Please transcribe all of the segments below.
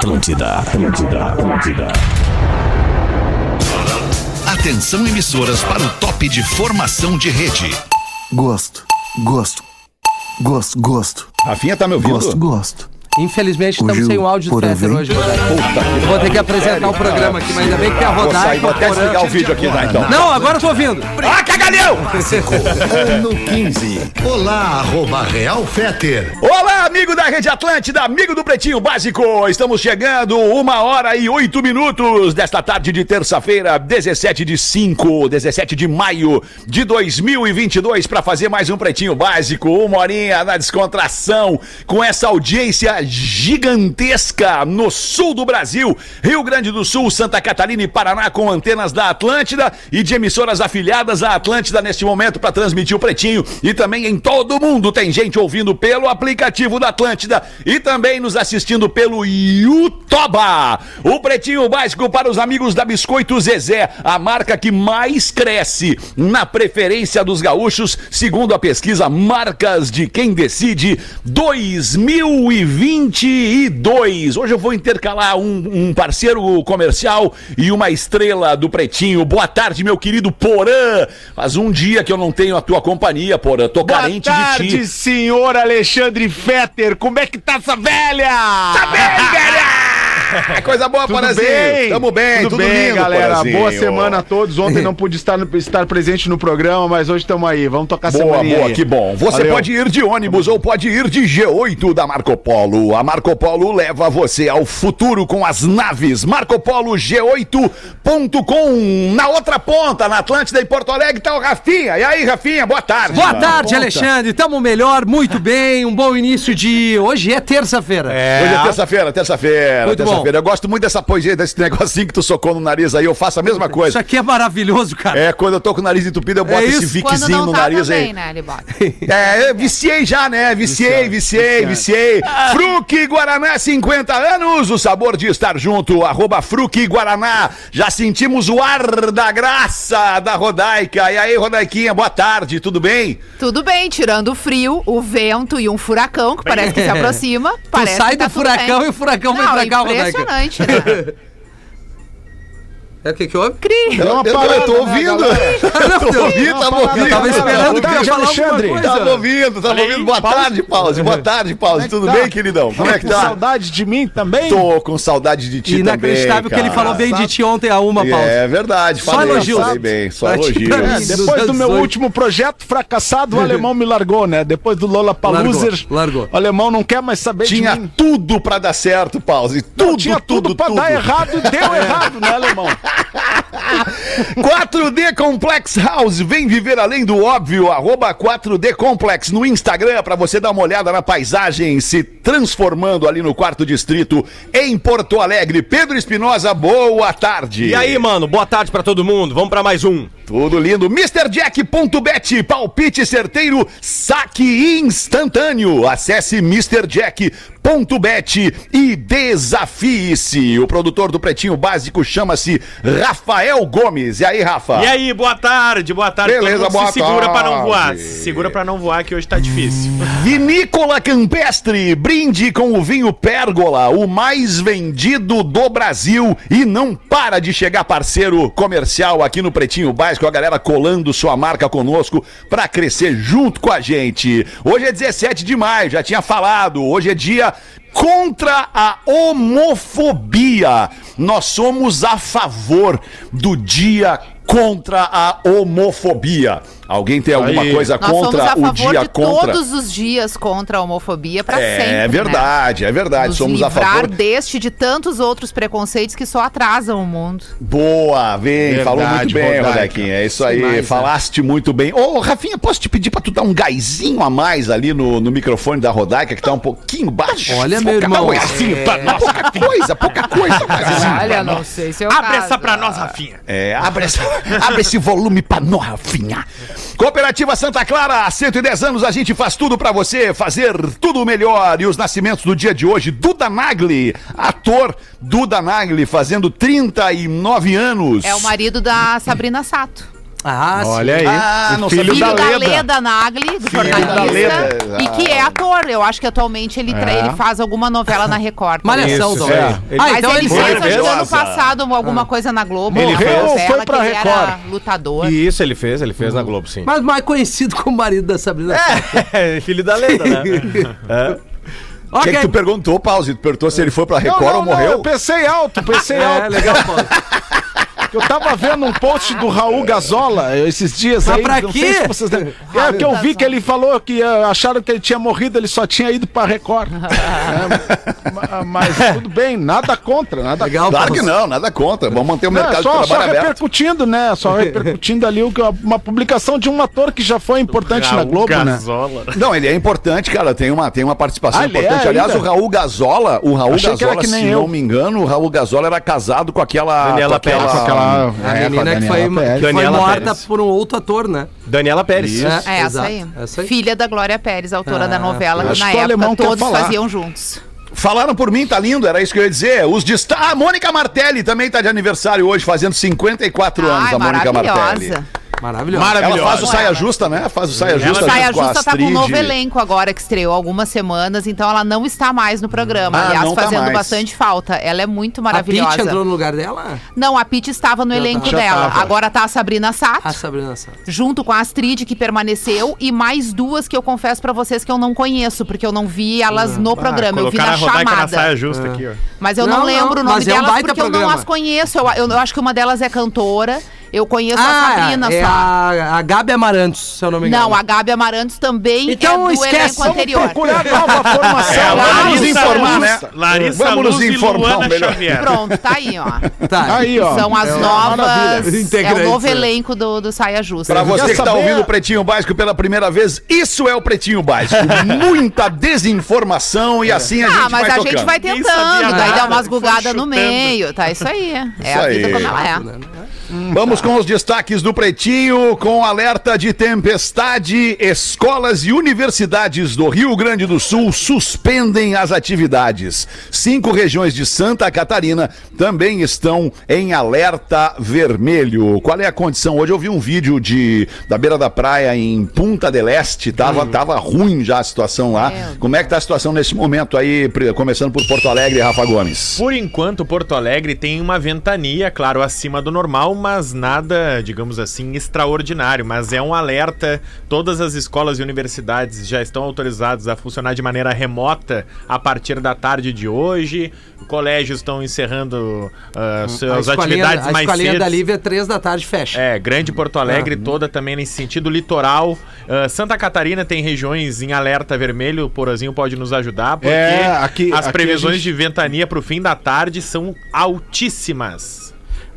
Atlântida, Atlântida, Atlântida. Atenção emissoras para o top de formação de rede. Gosto, gosto, gosto, gosto. Rafinha tá me ouvindo? Gosto, gosto. Infelizmente estamos Gil, sem o áudio do Fetter hoje. Vou ter que apresentar o programa aqui, mas ainda bem que tem a Vou Rodaica. sair, vou até o Porã. desligar o vídeo aqui, tá, então. Não, agora eu tô ouvindo. Ah, cagalhão! Ano 15. Olá, arroba Real Feter. Olá, amigo da Rede Atlântida, amigo do Pretinho Básico. Estamos chegando uma hora e oito minutos desta tarde de terça-feira, 17 de 5, 17 de maio de 2022, para fazer mais um Pretinho Básico, uma horinha na descontração, com essa audiência gigantesca no sul do Brasil, Rio Grande do Sul, Santa Catarina e Paraná, com antenas da Atlântida e de emissoras afiliadas à Atlântida neste momento para transmitir o Pretinho. E também em todo mundo tem gente ouvindo pelo aplicativo da Atlântida e também nos assistindo pelo Yutoba. O Pretinho Básico para os amigos da Biscoito Zezé, a marca que mais cresce na preferência dos gaúchos, segundo a pesquisa Marcas de Quem Decide 2022. Hoje eu vou intercalar um, um parceiro comercial e uma estrela do Pretinho. Boa tarde, meu querido Porã. Faz um dia que eu não tenho a tua companhia, Porã. Tô Boa carente tarde, de ti. senhor Alexandre Fetter. Como é que tá essa velha? Tá bem, velha! Coisa boa, Tudo Porazinho. bem? Tamo bem, tudo, bem, lindo, galera. Porazinho. Boa semana a todos. Ontem não pude estar, estar presente no programa, mas hoje estamos aí. Vamos tocar Boa, semana boa, aí. que bom. Você Valeu. pode ir de ônibus ou pode ir de G8 da Marco Polo. A Marco Polo leva você ao futuro com as naves. Marcopolo G8.com. Na outra ponta, na Atlântida em Porto Alegre, tá o Rafinha. E aí, Rafinha, boa tarde. Boa tarde, Alexandre. Tamo melhor, muito bem. Um bom início de. Hoje é terça-feira. Hoje é terça-feira, terça-feira, Muito Eu gosto muito dessa poesia, desse negocinho que tu socou no nariz aí. Eu faço a mesma Isso coisa. aqui é maravilhoso, cara. É, quando eu tô com o nariz entupido, eu boto É esse isso. Viquezinho no tá nariz também, aí. né? Ele bota. É, eu viciei já, né? Viciei, viciei, viciei. Fruque Guaraná, 50 anos, o sabor de estar junto, arroba Fruque Guaraná. Já sentimos o ar da graça da Rodaica. E aí, Rodaiquinha, boa tarde, tudo bem? Tudo bem, tirando o frio, o vento e um furacão que parece que se aproxima. Tu Parece sai que tá do tudo furacão e o furacão Não, vem pra cá, Rodaica. Impressionante, né? É o que que houve? Cri. Uma eu, parada, eu tô né, ouvindo. galera? tô ouvindo, tava ouvindo. Eu tava esperando falar alguma Alexandre. Tava ouvindo, tava ouvindo. Boa tarde, Pause. Boa tarde, Pause. Tudo tá? bem, queridão? Como é que Com tá? saudade de mim também? Tô com saudade de ti Inacreditável também, que ele falou bem de ti ontem a uma, Paulo. É verdade, Só falei, elogios. falei bem, só Pra elogios. pra. É, depois do meu 18. último projeto fracassado, o alemão me largou, né? Depois do Lola Paluser, Largou, largou. o alemão não quer mais saber Tinha de mim. tudo pra dar certo, Pause. Tudo, Tinha tudo, tudo, pra tudo. dar errado e deu errado, né, alemão? 4D Complex House, vem viver além do óbvio, arroba 4D Complex no Instagram pra você dar uma olhada na paisagem se transformando ali no quarto distrito em Porto Alegre. Pedro Espinosa, boa tarde. E aí, mano, boa tarde pra todo mundo. Vamos pra mais um. Tudo lindo. MrJack.bet, palpite certeiro, saque instantâneo. Acesse MrJack.bet e desafie-se. O produtor do Pretinho Básico chama-se Rafael Gomes. E aí, Rafa? E aí, boa tarde, boa tarde. Beleza, boa se segura pra não voar. Se segura pra não voar que hoje tá difícil. Vinícola Campestre, brinde com o vinho Pérgola, o mais vendido do Brasil e não para de chegar parceiro comercial aqui no Pretinho Básico, a galera colando sua marca conosco pra crescer junto com a gente. Hoje é 17 de maio, já tinha falado, hoje é dia contra a homofobia. Nós somos a favor do dia contra a homofobia. Alguém tem alguma Aí. coisa Nós somos contra a o favor dia de contra? todos os dias contra a homofobia pra sempre. É né? verdade, é verdade. Nos Somos a favor. deste e de tantos outros preconceitos que só atrasam o mundo. Boa, vem, Verdade, falou muito bem. Rodequinha. É isso aí, Demais, né? falaste muito bem. Ô, Rafinha, posso te pedir pra tu dar um gásinho a mais ali no, no microfone da Rodaica, que tá um pouquinho baixo? Olha, meu irmão, é- pra nós. Pouca coisa, pouca coisa. mas- Olha, não sei se eu Abre essa pra nós, Rafinha. É, abre, essa- abre esse volume pra nós, Rafinha. Cooperativa Santa Clara, há 110 anos a gente faz tudo pra você, fazer tudo melhor. E os nascimentos do dia de hoje, Duda Nagli, ator Duda Nagli, fazendo 39 anos. É o marido da Sabrina Sato. Ah, Olha aí. Ah, o não filho Filho da da Leda. Leda Nagli, do da jornalista, Leda, e que é ator. Eu acho que atualmente ele, É. ele faz alguma novela na Record. Malhação, Isso, talvez. é. Ah, Mas então ele ele fez, que ano passado, alguma coisa na Globo. Ele fez ou novela foi pra que ele era Record? lutador. E isso ele fez, ele fez na Globo, sim. Mas mais conhecido como marido da Sabrina. É, filho da lenda, né? O que, é que tu perguntou, Pause? Tu perguntou se ele foi pra Record ou não, morreu? eu pensei alto, pensei É, alto. legal, Paulo. Eu tava vendo um post do Raul Gazola esses dias Mas aí. pra não quê? sei se vocês. É que eu vi que ele falou que eh, acharam que ele tinha morrido, ele só tinha ido pra Record. É, ma- mas tudo bem, nada contra, nada Legal, Claro Paulo. que não, nada contra. Vamos manter o Não, mercado só, de só trabalho aberto. repercutindo, né? Só repercutindo ali uma publicação de um ator que já foi importante na Globo, né? Gazola. Não, ele é importante, cara. Tem uma, tem uma participação Ah, ele é importante. Aliás, ainda? o Raul Gazola, o Raul Achei Gazola, se eu. não me engano, o Raul Gazola era casado com aquela. Daniela com aquela, Pérez, Com aquela, A é, menina que Daniela foi, Pérez. que foi morta Pérez. por um outro ator, né? Daniela Pérez. Isso. É essa Exato, aí. essa aí. Filha da Glória Pérez, autora Ah, da novela, que na época todos falar. faziam juntos. Falaram por mim, tá lindo, era isso que eu ia dizer. Os destaques. Ah, a Mônica Martelli também tá de aniversário hoje, fazendo 54 anos, Ai, a Mônica Martelli. Maravilhosa. Maravilhoso. Ela faz o Ela. saia justa, né? Faz o saia Ela justa Saia junto com a Justa tá com um novo elenco agora, que estreou algumas semanas, então ela não está mais no programa. Ah, Aliás, não tá fazendo mais. bastante falta. Ela é muito A maravilhosa. Pitty entrou no lugar dela? Não, a Pete estava no Já elenco tá- dela. tava. Agora tá a Sabrina Sato. A Sabrina Santos. Junto com a Astrid, que permaneceu, e mais duas que eu confesso pra vocês que eu não conheço, porque eu não vi elas no programa, eu vi na a Rodaica na chamada. saia justa aqui, ó. Mas eu Não, não, não, lembro o nome mas é um delas porque eu não programa. as conheço. Eu, eu, eu acho que uma delas é cantora, eu conheço a Ah, Sabrina é só. a, a Gabi Amarantos, se eu não me engano. Não, a Gabi Amarantos também Então é do esquece, elenco vamos anterior. Procurar nova formação. É, vamos nos Larissa informar, né? Larissa Vamos nos Luz e informar Luana melhor. Xavier. Pronto, tá aí, ó. Tá. Aí, ó. São as É novas. É o novo né? elenco do, do Saia Justa. Pra você que tá ouvindo o Pretinho Básico pela primeira vez, isso é o Pretinho Básico. Muita desinformação e assim a gente Ah, mas vai a tocando. gente vai tentando, daí dá umas gugadas no meio, tá? Isso aí. É Isso a vida aí. como ela é. Vamos com os destaques do Pretinho, com alerta de tempestade. Escolas e universidades do Rio Grande do Sul suspendem as atividades. Cinco regiões de Santa Catarina também estão em alerta vermelho. Qual é a condição? Hoje eu vi um vídeo de, da beira da praia em Punta del Este. Tava, tava ruim já a situação lá. Meu Como é que tá a situação nesse momento aí, começando por Porto Alegre, Rafa Gomes? Por enquanto, Porto Alegre tem uma ventania, claro, acima do normal, mas nada, digamos assim, extraordinário. Mas é um alerta. Todas as escolas e universidades já estão autorizadas a funcionar de maneira remota a partir da tarde de hoje. Colégios estão encerrando A suas escolinha, atividades a mais escolinha cedo. da Lívia, três da tarde, fecha. É, Grande Porto Alegre Ah. toda também nesse sentido, litoral. Ah, Santa Catarina tem regiões em alerta vermelho, o Porazinho pode nos ajudar, porque É, aqui- as aqui a previsões gente- de ventania pro fim da tarde são altíssimas.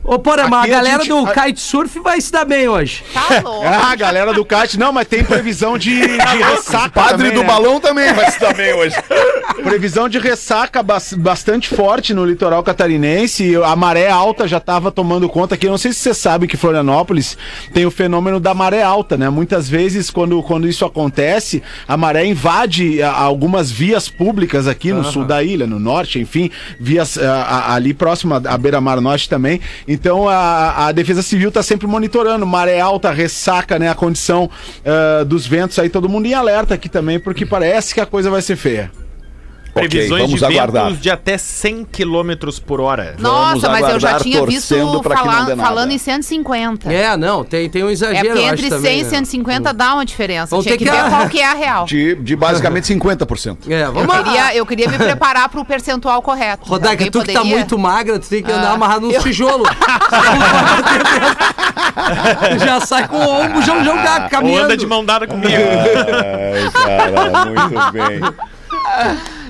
Ô, porra, mas a a galera gente- do a- kitesurf vai se dar bem hoje. Tá louco. Ah, galera do kart. Não, mas tem previsão de, de ressaca Padre também, do né? balão também vai se dar bem hoje. Previsão de ressaca bas- bastante forte no litoral catarinense. A maré alta já estava tomando conta aqui. Eu não sei se você sabe que Florianópolis tem o fenômeno da maré alta, né? Muitas vezes, quando, quando isso acontece, a maré invade a- algumas vias públicas aqui no sul da ilha, no norte, enfim, vias a- a- ali próximo à beira-mar norte também. Então a, a Defesa Civil está sempre monitorando maré alta, ressaca, né? A condição ah, dos ventos aí, todo mundo em alerta aqui também, porque parece que a coisa vai ser feia. Previsões vamos de aguardar. ventos de até 100 km por hora. Nossa, mas eu já tinha visto falar- falando em 150. É, não, tem, tem um É exagero, porque eu acho entre 100 também, e né? 150 dá uma diferença. Vamos Tinha ter que que- ver qual que é a real. De, de basicamente 50%. É, Eu vamos lá. queria, eu queria me preparar pro percentual correto. Rodaica, tu que tá poderia? muito magra, tu tem que andar Ah, amarrado nos eu- tijolos. já sai com o ombro, já, já Ou caminhando. anda de mão dada comigo. Ai, cara, muito bem.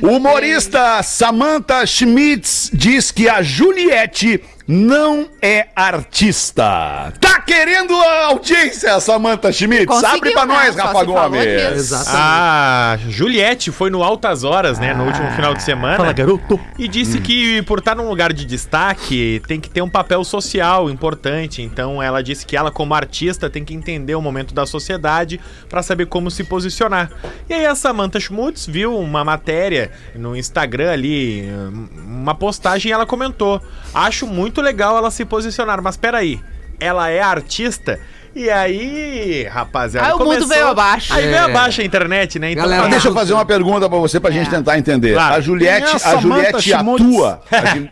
Humorista Samantha Schmitz diz que a Juliette não é artista. Tá querendo a audiência, Samantha Schmitz? Conseguiu, Abre pra né? nós, Só Rafa se falou Gomes. Exatamente. A Juliette foi no Altas Horas, né, no último final de semana. Fala, garoto. E disse que por estar num lugar de destaque tem que ter um papel social importante. Então ela disse que ela, como artista, tem que entender o momento da sociedade para saber como se posicionar. E aí a Samantha Schmutz viu uma matéria no Instagram ali, uma postagem e ela comentou: Acho muito legal ela se posicionar, mas peraí. ela é artista. E aí, rapaziada. Aí o mundo veio abaixo. Aí veio É. abaixo a internet, né? Então, Galera, Mas deixa eu fazer uma pergunta pra você pra gente tentar entender. Claro. A Juliette, é a a Juliette atua.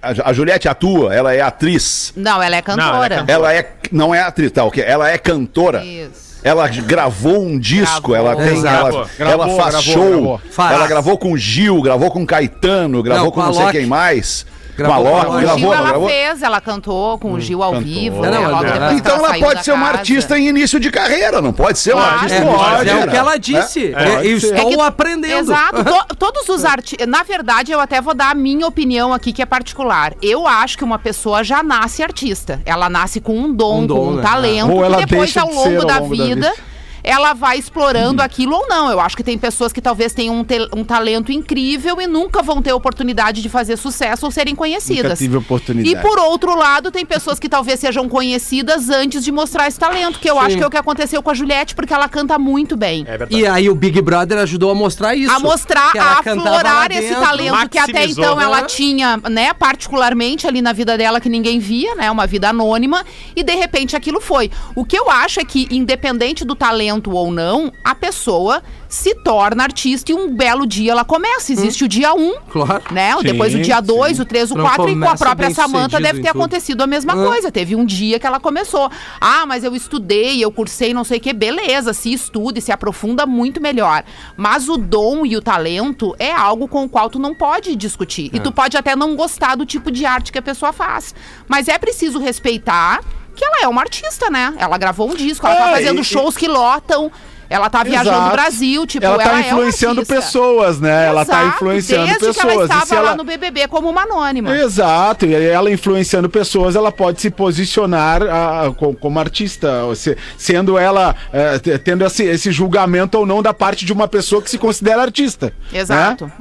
A, a Juliette atua, ela é atriz. Não, ela é Não, ela é cantora. cantora. Ela é não é atriz, tá, ok? Ela é cantora. Isso. Ela gravou um disco, Gravou. ela tem, Exato. ela, Gravou, ela gravou, faz gravou, show. Ela gravou com Gil, gravou com Caetano, gravou Não, com com não sei quem mais. Gravou Gil gravou, não ela gravou? fez, ela cantou com o Gil ao cantou. vivo, Não, né? não, Logo é. Então ela saiu pode da ser uma casa. artista em início de carreira, não pode ser uma Pode. artista É, em mas início de é o que ela disse. É, É, eu pode estou É que- aprendendo. Exato. To- todos os artistas. Na verdade, eu até vou dar a minha opinião aqui, que é particular. Eu acho que uma pessoa já nasce artista. Ela nasce com um dom, Um dom, com um né? talento, Ou ela que depois, ao longo, ao da, longo da vida, vida. Ela vai explorando aquilo ou não. Eu acho que tem pessoas que talvez tenham um, um talento incrível e nunca vão ter oportunidade de fazer sucesso ou serem Nunca conhecidas. tive oportunidade. E por outro lado, tem pessoas que talvez sejam conhecidas antes de mostrar esse talento, que eu acho que é o que aconteceu com a Juliette, porque ela canta muito bem. É. E aí o Big Brother ajudou a mostrar isso. a mostrar, a aflorar esse talento que até maximizou, então né? ela tinha, né, particularmente ali na vida dela que ninguém via, né, uma vida anônima, e de repente aquilo foi. O que eu acho é que independente do talento ou não, a pessoa se torna artista e um belo dia ela começa. Existe o dia 1, um, Claro. né? Sim, depois o dia 2, o 3, o Não 4 e com a própria Samanta deve ter acontecido a mesma Hã? coisa. Teve um dia que ela começou. Ah, mas eu estudei, eu cursei não sei o que. Beleza, se estuda e se aprofunda muito melhor. Mas o dom e o talento é algo com o qual tu não pode discutir. E É. tu pode até não gostar do tipo de arte que a pessoa faz. Mas é preciso respeitar que ela é uma artista, né? Ela gravou um disco, ela tá É, fazendo e- shows que lotam. Ela tá viajando Exato. o Brasil, tipo, ela ela, tá é uma influenciando artista. pessoas, né? Ela tá Exato, influenciando desde pessoas. que ela E estava se lá ela- no BBB como uma anônima. Exato, e aí ela influenciando pessoas, ela pode se posicionar ah, co- como artista, ou se- sendo ela, te- tendo esse, esse julgamento ou não da parte de uma pessoa que se considera artista. Exato.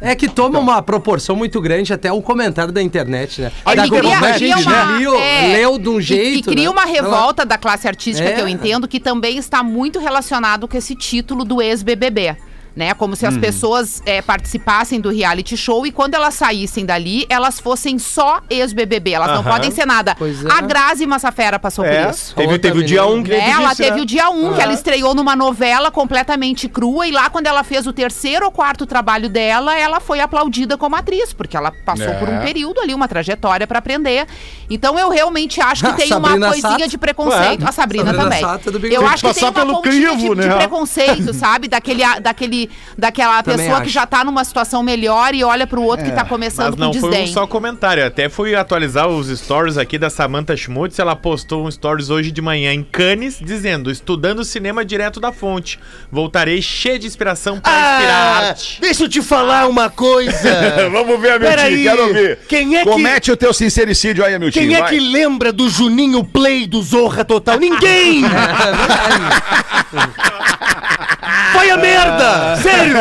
É que toma uma proporção muito grande até um comentário da internet, né? Aí da cria- a gente uma- leu, é, leu de um e- jeito. E, cria né? uma Ela- revolta da classe artística É. que eu entendo que também está muito relacionado com esse título do ex-BBB. Né? Como se Hum. as pessoas é, participassem do reality show e quando elas saíssem dali, elas fossem só ex-BBB. Elas não podem ser nada. Pois é. A Grazi Massafera passou É, por isso. teve, Outra teve o dia menina. 1 que Né? Ela teve né? o dia 1, um, que ela estreou numa novela completamente crua, e lá, quando ela fez o terceiro ou quarto trabalho dela, ela foi aplaudida como atriz, porque ela passou É. por um período ali, uma trajetória pra aprender. Então eu realmente acho que tem uma coisinha Sato. de preconceito. Ué, A Sabrina, Sabrina também. Sato é eu acho que Passar tem uma pelo pontinha crivo, de, de né? preconceito, sabe? Daquele, daquele, daquela Também pessoa que acho. já tá numa situação melhor e olha pro outro que tá começando Mas não com foi desdém. um só comentário. Eu Até fui atualizar os stories aqui da Samantha Schmutz. Ela postou um stories hoje de manhã em Cannes, dizendo: estudando cinema direto da fonte. Voltarei cheio de inspiração para inspirar Ah, arte. deixa eu te falar uma coisa. Vamos ver, Peraí, Amiltinho, quero ouvir. quem é que- Comete o teu sincericídio aí, Amiltinho, Quem é vai. que lembra do Juninho Play do Zorra Total? Ninguém! Vai a merda! Sério!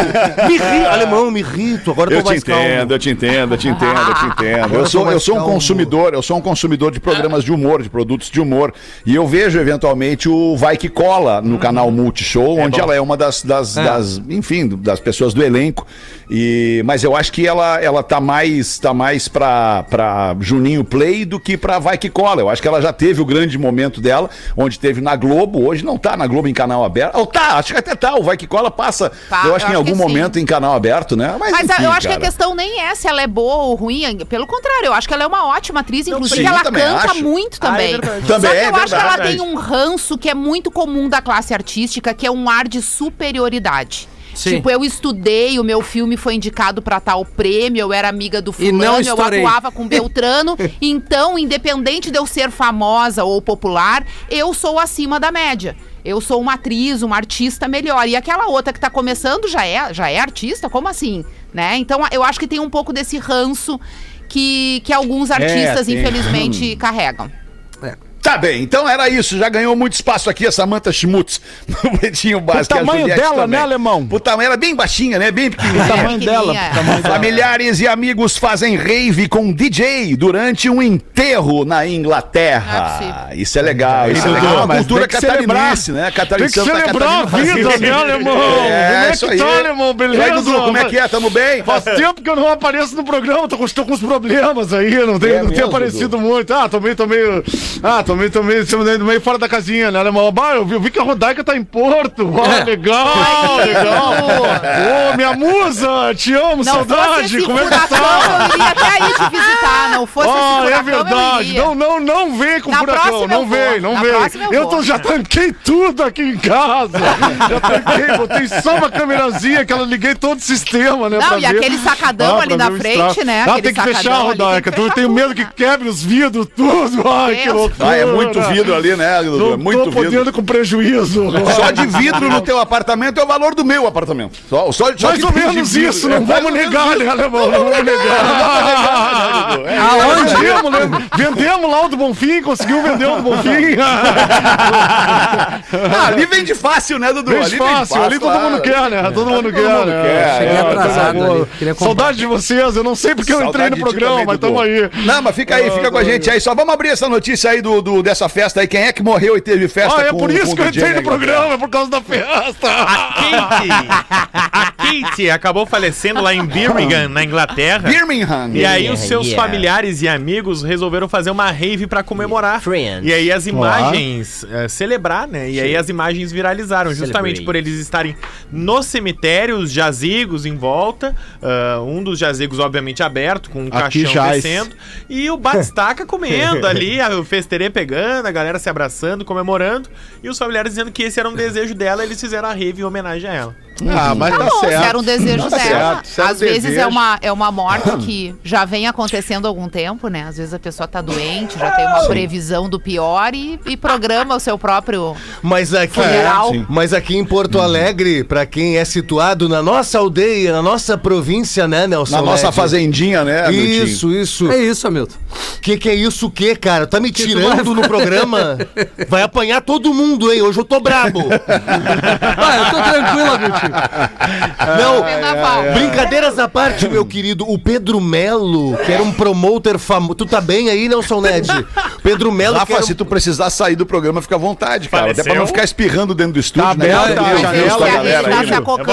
Me irrito. Alemão, me irrito. Agora eu tô te mais calmo. entendo, eu te entendo, eu te entendo, eu te entendo. Eu sou, eu sou um calmo. consumidor, eu sou um consumidor de programas de humor, de produtos de humor. E eu vejo eventualmente o Vai Que Cola no canal Multishow, onde ela é uma das, das, das, enfim, das pessoas do elenco. E, mas eu acho que ela, ela tá mais, tá mais pra, pra Juninho Play do que pra Vai Que Cola. Eu acho que ela já teve o grande momento dela, onde teve na Globo, hoje não tá na Globo em canal aberto. Ou tá, acho que até tá, o Vai Que Cola passa, Tá, eu acho que em algum que sim. momento em canal aberto, né? Mas enfim, eu acho que a cara. questão nem é se ela é boa ou ruim. Pelo contrário, eu acho que ela é uma ótima atriz. Inclusive, sim, ela também canta acho. muito Ah, é também. Também Só que é eu acho que ela tem um ranço que é muito comum da classe artística, que é um ar de superioridade. Sim. Tipo, eu estudei, o meu filme foi indicado pra tal prêmio, eu era amiga do fulano, eu atuava com Beltrano. então, independente de eu ser famosa ou popular, eu sou acima da média. Eu sou uma atriz, uma artista melhor. E aquela outra que tá começando já é, já é artista? Como assim? Né? Então, eu acho que tem um pouco desse ranço que, que alguns artistas, tem. infelizmente, carregam. Tá bem, então era isso. Já ganhou muito espaço aqui a Samantha Schmutz no Pretinho Básico. a tamanho dela, também. né, alemão? Pro tamanho, ela é bem baixinha, né? Bem O pequenininha. tamanho dela. pequenininha. o tamanho dela. Familiares e amigos fazem rave com DJ durante um enterro na é Inglaterra. possível. Isso é legal, isso é Ah, legal. A mas cultura tem que catarinense, né? Tem Catarinense, que Santa celebrar a Catarina vida, né, alemão? É, como é isso que aí. tá, alemão? E aí, Beleza? Dudu, como é que é? Tamo bem? Faz tempo que eu não apareço no programa, tô com, tô com uns problemas aí, não tenho, É não tenho mesmo, aparecido muito. Ah, tô meio, tô meio. Ah, tô tô meio, tô meio, tô meio, meio fora da casinha, né, alemão? Bah, eu vi, eu vi que a Rodaica tá em Porto. Ah, legal, legal. Ô, minha musa, te amo, Não saudade. Como é que tá? eu iria até aí te visitar. Não fosse esse Ah, é furacão, eu verdade. Não, não, não vem com Na furacão. Não vem, não vem. eu tô, já tanquei tudo aqui em casa. já tanquei, botei só uma câmerazinha que ela liguei todo o sistema, né? Não, pra e ver. aquele sacadão Ah, ali na o frente, né? Ah, tem que fechar, Rodaica. Eu tenho medo que né? quebre os vidros, tudo. Ai, que loucura. É muito vidro ali, né, Dudu? É muito tô vidro. podendo com prejuízo. Só de vidro no teu apartamento é o valor do meu apartamento. Só, só, só Mais de ou menos isso, É, não vamos negar, né, alemão? Não vamos negar. É, Aonde? Vendemos, né? Vendemos lá o do Bonfim, conseguiu vender o do Bonfim. Ah, ali vende fácil, né, Dudu? Vende fácil, ali todo mundo quer, né? Todo mundo quer, mundo né? quer. Cheguei É, atrasado ali. Saudade de vocês, eu não sei porque eu entrei no programa, mas tamo aí. Não, mas fica aí, fica com a gente aí. Só vamos abrir essa notícia aí do, do- dessa festa aí. Quem é que morreu e teve festa Ah, é com por isso que eu entrei no programa, é por causa da festa. Kate, a Kate acabou falecendo lá em Birmingham, na Inglaterra. Birmingham. E aí os seus Yeah. familiares e amigos resolveram fazer uma rave pra comemorar. Friends. E aí as imagens eh, celebrar, né? E aí as imagens viralizaram, justamente Celebrate. por eles estarem no cemitério, os jazigos em volta, ah, um dos jazigos obviamente aberto com um Aqui caixão jaz. descendo e o Batistaca comendo ali, a- o festerê a galera se abraçando, comemorando e os familiares dizendo que esse era um desejo dela, eles fizeram a rave em homenagem a ela. Ah, mas tá Bom, se certo. era um desejo Tá dela. certo, um Às vezes é desejo. uma, é uma morte que já vem acontecendo há algum tempo, né? Às vezes a pessoa tá doente, já tem uma previsão do pior e, e programa o seu próprio. Mas aqui, Funeral. sim. mas aqui em Porto Alegre, pra quem é situado na nossa aldeia, na nossa província, né, Nelson? Na nossa Ned? fazendinha, né? Isso, isso. É isso, Hamilton. Que que é isso o quê, cara? Tá me tu tirando vai- no programa? Vai apanhar todo mundo, hein? Hoje eu tô brabo. Ah, eu tô tranquilo, Hamilton. Não, Vendaval. brincadeiras à parte, meu querido. O Pedro Melo, que era um promoter famoso. Tu tá bem aí, Nelson Ned? Pedro Melo, Rafa, era um- se tu precisar sair do programa, fica à vontade, cara. Até Faleceu? pra não ficar espirrando dentro do estúdio. Tá né? janela, galera tá aí,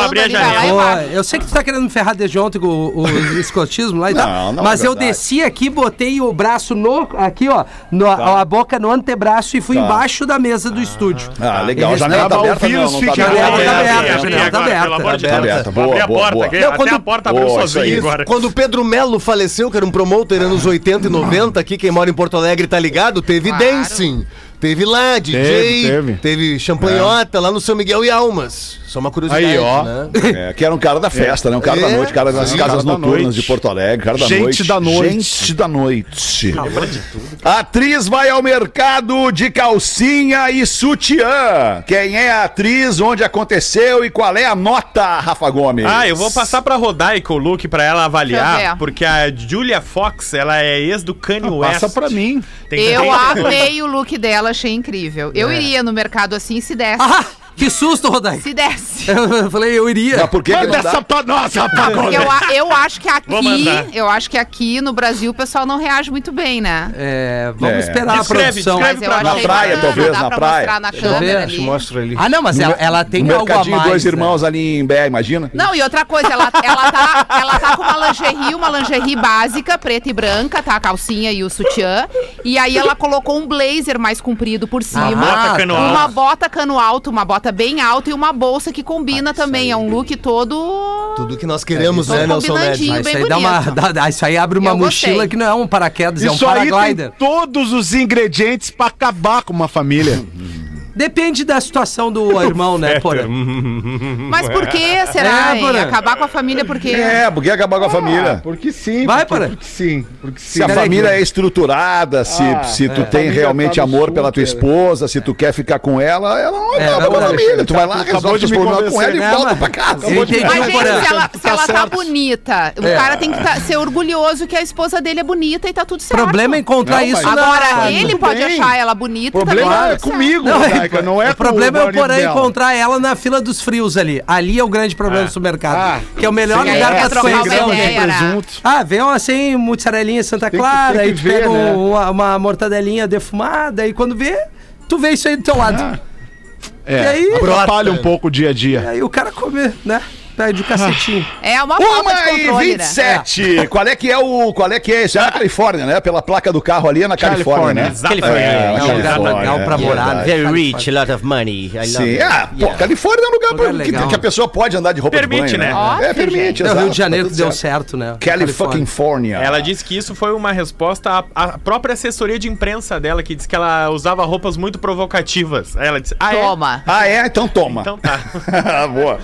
abrir a vai lá janela. vai. eu sei que tu tá querendo me ferrar desde ontem com o, o escotismo lá e tal. Não, não mas é eu desci aqui, botei o braço no. Aqui, ó. no- a boca no antebraço e fui embaixo da mesa do estúdio. Ah, legal. Janela tá aberta, o não, vírus, não fica tá aberta, aberta. tá aberta, Aberta. Pelo amor de Deus. aberta, abrir boa, a boa, porta boa. aqui. Não, Até quando- a porta abriu Boa, isso sozinha agora. Quando o Pedro Melo faleceu, que era um promoter anos 80 e 90, aqui quem mora em Porto Alegre tá ligado, teve Claro. dancing. Teve lá, DJ, Teve, teve, champanhota lá no São Miguel e Almas. Só uma curiosidade, Aí, ó. né? É, que era um cara da festa, né? Um cara da É, noite, cara das sim, casas cara da noturnas noite. de Porto Alegre, cara da Gente noite. da noite. Gente da noite. A atriz vai ao mercado de calcinha e sutiã. Quem é a atriz, onde aconteceu e qual é a nota, Rafa Gomes? Ah, eu vou passar pra Rodaica o look pra ela avaliar, porque a Julia Fox, ela é ex do Kanye West. Passa pra mim. Tem Eu 30 amei o look dela, achei incrível. Eu iria no mercado assim se desse. Ah, que susto, Rodai. Se desse. Eu falei, eu iria. Mas por que, que Manda não dá? essa pra nós, rapaz. Porque eu, a- eu acho que aqui, eu acho que aqui no Brasil o pessoal não reage muito bem, né? É, vamos É. esperar Descreve, a produção. descreve pra. Na praia, bacana, talvez, dá na pra praia. mostrar na Deixa eu câmera ali. Mostra ali. Ah, não, mas ela, ela tem No algo a mercadinho mais. Dois né? Irmãos ali em Bé, imagina? Não, e outra coisa, ela, ela, tá, ela tá com uma lingerie, uma lingerie básica, preta e branca, tá? A calcinha e o sutiã. E aí ela colocou um blazer mais comprido por cima. bota cano alto. Uma bota cano alto, uma bota bem alta e uma bolsa que combina também. É um look todo. Tudo que nós queremos, Todo né, Nelson Ned? combinandinho. Ah, isso, aí dá uma, dá- isso aí abre uma Eu mochila gostei. que não é um paraquedas, é um Isso aí tem paraglider. todos os ingredientes pra acabar com uma família. Depende da situação do irmão, né, porra? Mas por que será? É, hein? Porã. Acabar com a família por quê? É, porque acabar com a família. Porque sim. Vai, porque, Porã. porque sim. Porque sim. Se a Peraí, família é estruturada, se, Ah, se tu é. tem Família realmente tá no amor sul, pela tua cara. esposa, se tu quer ficar com ela, ela não É, acaba com a família. Tu vai lá, Acabou resolve de os me problemas com ela e É, volta pra casa. Eu entendi, Mas, gente, Porã, se ela, tá se ela tá certo. bonita, o É. cara tem que tá- ser orgulhoso que a esposa dele é bonita e tá tudo O certo. problema é encontrar Não, isso mas- na... Agora, ele tudo pode bem. achar ela bonita O problema também. é comigo, Não, Rodaica, não é o problema é o porém encontrar ela na fila dos frios ali. Ali é o grande problema do supermercado. Ah, que é o melhor sim, lugar é. pra Trocar tu conhecer alguém. né? presunto. Ah, vem uma assim, mozzarelinha Santa Tem que- Clara, tem aí que tu ver, pega né? uma, uma mortadelinha defumada, e quando vê, tu vê isso aí do teu lado. É, E aí? atrapalha um pouco o dia a dia. Aí o cara come, né? Pede o cacetinho. É uma falta de Uma e controle, né? 27. Qual é que é o. Qual é que é? Isso é na Califórnia, né? Pela placa do carro ali é na Califórnia, Califórnia. né? É, É um Califórnia, lugar legal é pra morar, né? Very rich, a lot of money. I love Sim, it. ah, pô, Yeah. Califórnia é um lugar, Lugar pra, que, que a pessoa pode andar de roupa Permite, de banho, né? Ó, É, permite, permite. É, Rio de Janeiro tá que deu certo, né? California. Ela disse que isso foi uma resposta à, à própria assessoria de imprensa dela, que disse que ela usava roupas muito provocativas. Aí ela disse, ah, é? Toma. Ah, é? Então toma. Então tá. Boa.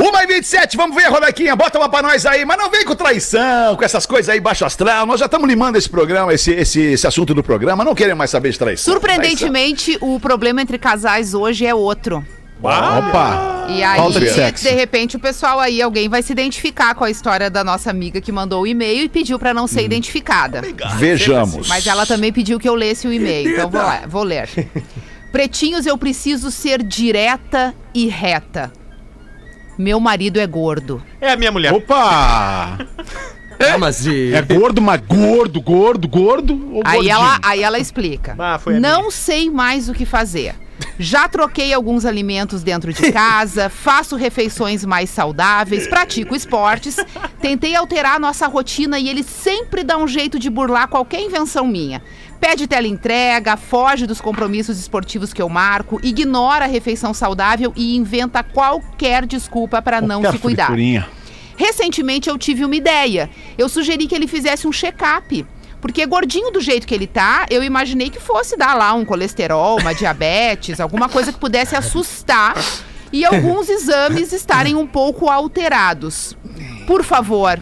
Uma e 27, vamos ver, Rodaquinha, bota uma pra nós aí, mas não vem com traição, com essas coisas aí, baixo astral. Nós já estamos limando esse programa, esse, esse, esse assunto do programa, não queremos mais saber de traição. Surpreendentemente, o problema entre casais hoje é outro. Opa! E aí, Falta de sexo. de repente, o pessoal aí, alguém vai se identificar com a história da nossa amiga que mandou o e-mail e pediu pra não ser identificada. Vejamos. Mas ela também pediu que eu lesse o e-mail, então vou, lá, vou ler. Pretinhos, eu preciso ser direta e reta. Meu marido é gordo. É a minha mulher. Opa! É, mas e... É gordo, mas gordo, gordo, gordo ou Aí gordinho? ela, aí ela explica. Ah, Não sei mais o que fazer. Já troquei alguns alimentos dentro de casa, faço refeições mais saudáveis, pratico esportes, tentei alterar a nossa rotina e ele sempre dá um jeito de burlar qualquer invenção minha. Pede teleentrega, foge dos compromissos esportivos que eu marco, ignora a refeição saudável e inventa qualquer desculpa para não se cuidar. Recentemente eu tive uma ideia. Eu sugeri que ele fizesse um check-up. Porque gordinho do jeito que ele tá, eu imaginei que fosse dar lá um colesterol, uma diabetes, alguma coisa que pudesse assustar e alguns exames estarem um pouco alterados. Por favor,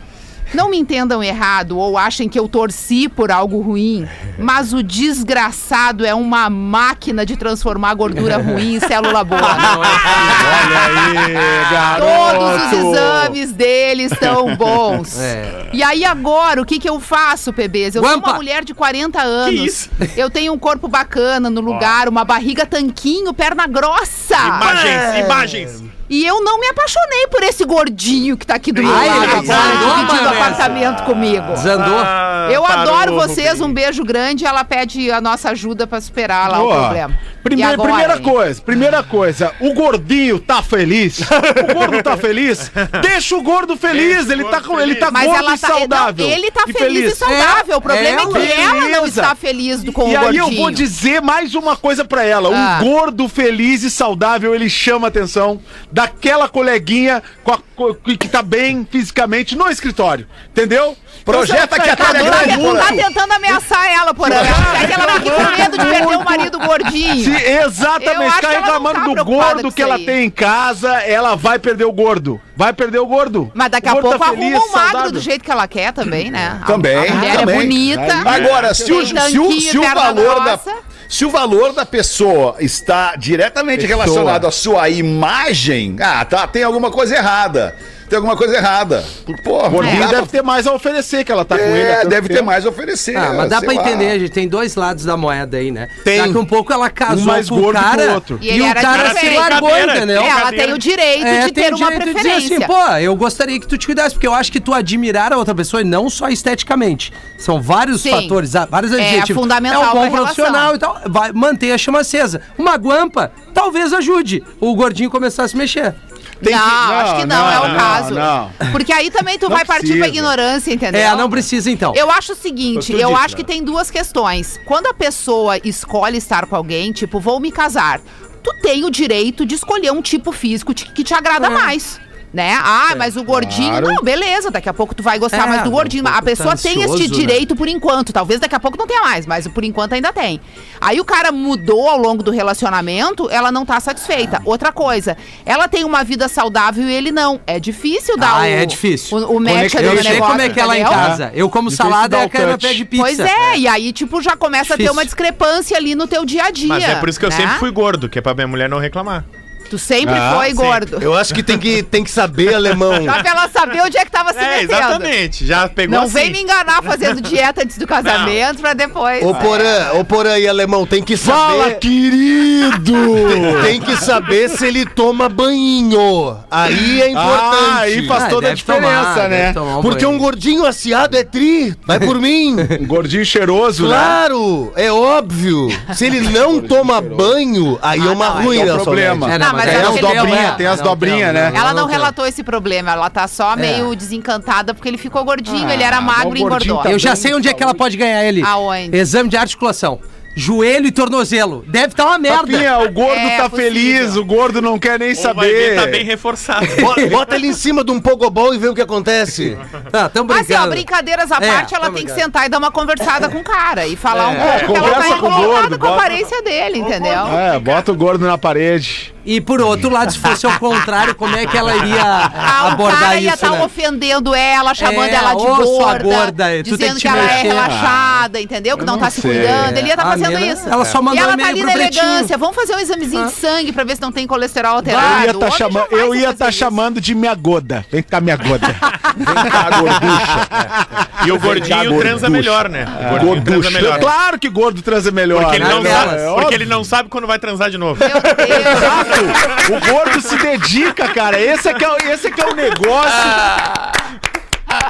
não me entendam errado ou achem que eu torci por algo ruim, mas o desgraçado é uma máquina de transformar gordura ruim em célula boa. Olha aí, garoto! Todos os exames dele estão bons. É. E aí agora, o que que eu faço, PBs? Eu sou Guampa. uma mulher de 40 anos. isso? Eu tenho um corpo bacana no lugar, uma barriga tanquinho, perna grossa. Imagens, imagens. E eu não me apaixonei por esse gordinho que tá aqui do meu Ai, lado ele agora, desandou, dividindo maionese. apartamento comigo. Desandou. Ah, Eu parou, adoro vocês, um beijo grande. Ela pede a nossa ajuda pra superar lá o Boa. problema. Prime- E agora, primeira hein? coisa, primeira coisa, o gordinho tá feliz? O gordo tá feliz? Deixa o gordo feliz, Deixa o ele tá gordo com, ele tá Mas gordo ela e tá, saudável. não, ele tá e feliz, e saudável. o problema é, que Beleza. ela não está feliz do, com e o aí gordinho. eu vou dizer mais uma coisa pra ela. Ah. Um gordo feliz e saudável, ele chama a atenção daquela coleguinha a- co- que tá bem fisicamente no escritório. Entendeu? Projeta Então, que a Tá, grande, muito- tá tentando ameaçar ela, por ela. Que ela fique com medo de perder o marido gordinho. Se, exatamente, não reclamando tá do gordo que ela aí. tem em casa, ela vai perder o gordo. Vai perder o gordo. Mas daqui O a gordo pouco tá arruma um magro saudável. do jeito que ela quer também, né? A- Também, A mulher também. é bonita. Agora, se o, se o, se o valor da. Se o valor da pessoa está diretamente Pessoa. relacionado à sua imagem, ah, tá, tem alguma coisa errada. Tem alguma coisa errada. Pô, O gordinho deve pra- ter mais a oferecer, que ela tá com ele. É, deve ter tempo. mais a oferecer. Ah, mas dá pra lá. entender, a gente tem dois lados da moeda aí, né? Tem. Daqui um pouco ela casou Um mais com o gordo que o cara outro. E e, o cara se largou, entendeu? É, ela tem o direito É, de ter uma direito de dizer preferência. assim, pô, eu gostaria que tu te cuidasse, porque eu acho que tu admirar a outra pessoa e não só esteticamente. São vários Sim. fatores, ah, vários É, adjetivos. fundamental É um bom profissional relação. e tal. Vai manter a chama acesa. Uma guampa talvez ajude o gordinho começar a se mexer. Tem não, que- acho que não, não, é o não, caso. não. Porque aí também tu Não vai partir pra precisa. ignorância, entendeu? É, não precisa então. Eu acho o seguinte, Eu dito, acho que né? tem duas questões. Quando a pessoa escolhe estar com alguém, tipo, vou me casar, tu tem o direito de escolher um tipo físico que te agrada mais. Né? Ah, mas o gordinho. claro. Não, beleza, daqui a pouco tu vai gostar É, mais do gordinho. um a pessoa tá tem ansioso, este né? direito por enquanto. Talvez daqui a pouco não tenha mais, mas por enquanto ainda tem. Aí o cara mudou ao longo do relacionamento, ela não tá satisfeita. Outra coisa, ela tem uma vida saudável e ele não. É difícil dar Ah, o, é difícil. o, o match Conecta- ali Eu sei negócio, como é que ela é em entendeu? casa. Eu como Difícil salada é que ela touch. pede pizza. Pois é, e aí, tipo, já começa a ter Difícil. uma discrepância ali no teu dia a dia. Mas é por isso que eu né? sempre fui gordo, que é pra minha mulher não reclamar. Tu sempre Ah, foi sempre. gordo. Eu acho que tem que, tem que saber, alemão. Só pra ela saber onde é que tava se É, metendo. exatamente. Já pegou Não assim. vem me enganar fazendo dieta antes do casamento pra depois. Ô Porã, ô Porã e alemão, tem que Fala, saber. querido! Tem que saber se ele toma banho. Aí é importante. Ah, aí faz Ah, toda a diferença, tomar, né? tomar um Porque banho. um gordinho aciado é tri. Vai por mim. Um gordinho cheiroso, né? Claro, é óbvio. Se ele não toma banho, aí é uma não, ruim, é um problema. É, não, Não, mas ela Tem não as é, tem as dobrinhas, né? Ela não relatou esse problema, ela tá só meio desencantada porque ele ficou gordinho, ele era Ah, magro e engordou. tá Eu já sei de onde é que ela pode ganhar ele. Aonde? Exame de articulação. Joelho e tornozelo. Deve estar uma merda. Rafinha, o gordo É tá possível. feliz, o gordo não quer nem Ou vai ver, saber. tá bem reforçado. Bo- Bota ele em cima de um pogobol e vê o que acontece. Ah, tão Mas assim, brincando. ó, brincadeiras à É, parte, ela tá tem que brincando. sentar e dar uma conversada com o cara e falar um É, pouco que ela tá conversa com o incomodada gordo, com a bota- aparência dele, entendeu? É, bota o gordo na parede. E por outro lado, se fosse ao contrário, como é que ela iria Ah, o abordar cara ia isso, estar né? ofendendo ela, chamando É, ela de gorda, gorda, tu tem dizendo que ela é mexer. relaxada, entendeu? Que não, tá se sei. cuidando. Ele ia estar A fazendo mina, isso. ela só mandou e ela tá ali na elegância. Vamos fazer um examezinho de sangue pra ver se não tem colesterol alterado. Eu ia tá chama... eu ia tá chamando de minha goda. Vem cá, minha goda. Vem cá, gorducha. E o gordinho transa melhor, né? O gordinho transa melhor. Claro que gordo transa melhor. Porque ele, né? não Naquelas. sabe, É porque ele não sabe quando vai transar de novo. Deus. O gordo se dedica, cara. Esse é que é, o- esse é, que é o negócio.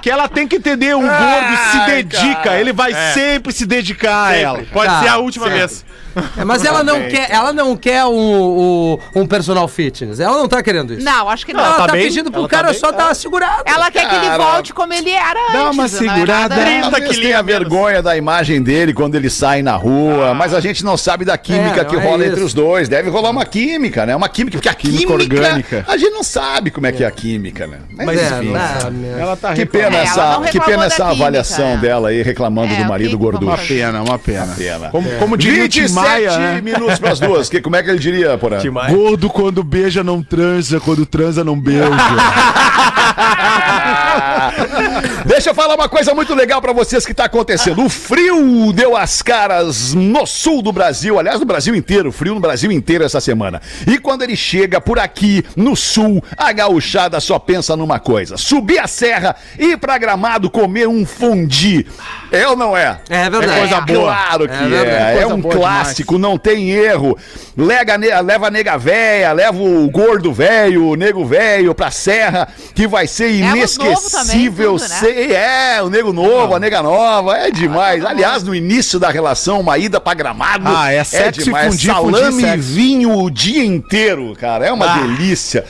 Que ela tem que entender, o gordo se dedica, ele vai É. sempre se dedicar a ela. Pode Tá, ser a última vez. É, mas ela não quer, ela não quer um, um, um personal fitness. Ela não tá querendo isso. Não, acho que não. Ela tá tá, bem, pedindo pro ela tá cara bem, só dar uma segurada. Ela quer que ele Cara, volte como ele era antes. dá uma não é segurada. 30 Talvez quilinhos tenha vergonha da imagem dele quando ele sai na rua, mas a gente não sabe da química É, que não é rola entre os dois. Deve rolar uma química, né? Uma química, porque a Química química, orgânica. a gente não sabe como é que é a química, né? Mas, É, enfim. ah, meu. Ela tá Que reclamando. pena É, ela essa, não que reclamou pena da essa química, avaliação é. dela aí, reclamando É, do o marido que- gorducho. Uma pena, uma pena. Pena. Como, como diria o Tim 27 Maia, né? minutos pras duas. Que, como é que ele diria, Porã? Gordo quando beija não transa, quando transa não beija. Deixa eu falar uma coisa muito legal pra vocês que tá acontecendo. O frio deu as caras no sul do Brasil, aliás, no Brasil inteiro, frio no Brasil inteiro essa semana. E quando ele chega por aqui no sul, a gauchada só pensa numa coisa: subir a serra, ir pra Gramado comer um fundi. É ou não é? É verdade. É coisa boa. Claro que É é. É, um clássico, não tem erro. Lega, ne- leva a nega véia, leva o gordo velho, o nego velho pra serra, que vai ser inesquecível. também, né? ser- é, o nego novo, a nega nova, é demais. Aliás, no início da relação, uma ida pra gramado. Ah, é sexo e fundir, Salame fundir e vinho o dia inteiro, cara. É uma delícia.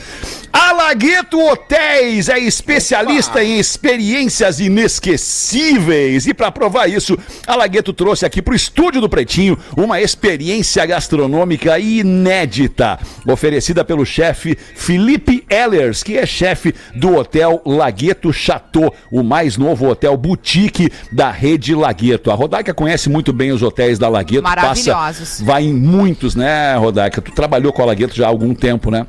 Alagueto Hotéis é especialista em experiências inesquecíveis. E para provar isso, Alagueto trouxe aqui pro estúdio do Pretinho uma experiência gastronômica inédita, oferecida pelo chefe Felipe Ellers, que é chefe do Hotel Lagueto Chateau, o mais novo hotel boutique da rede Lagueto. A Rodaica conhece muito bem os hotéis da Lagueto, passa Maravilhosos. vai em muitos, né, Rodaica? Tu trabalhou com a Lagueto já há algum tempo, né?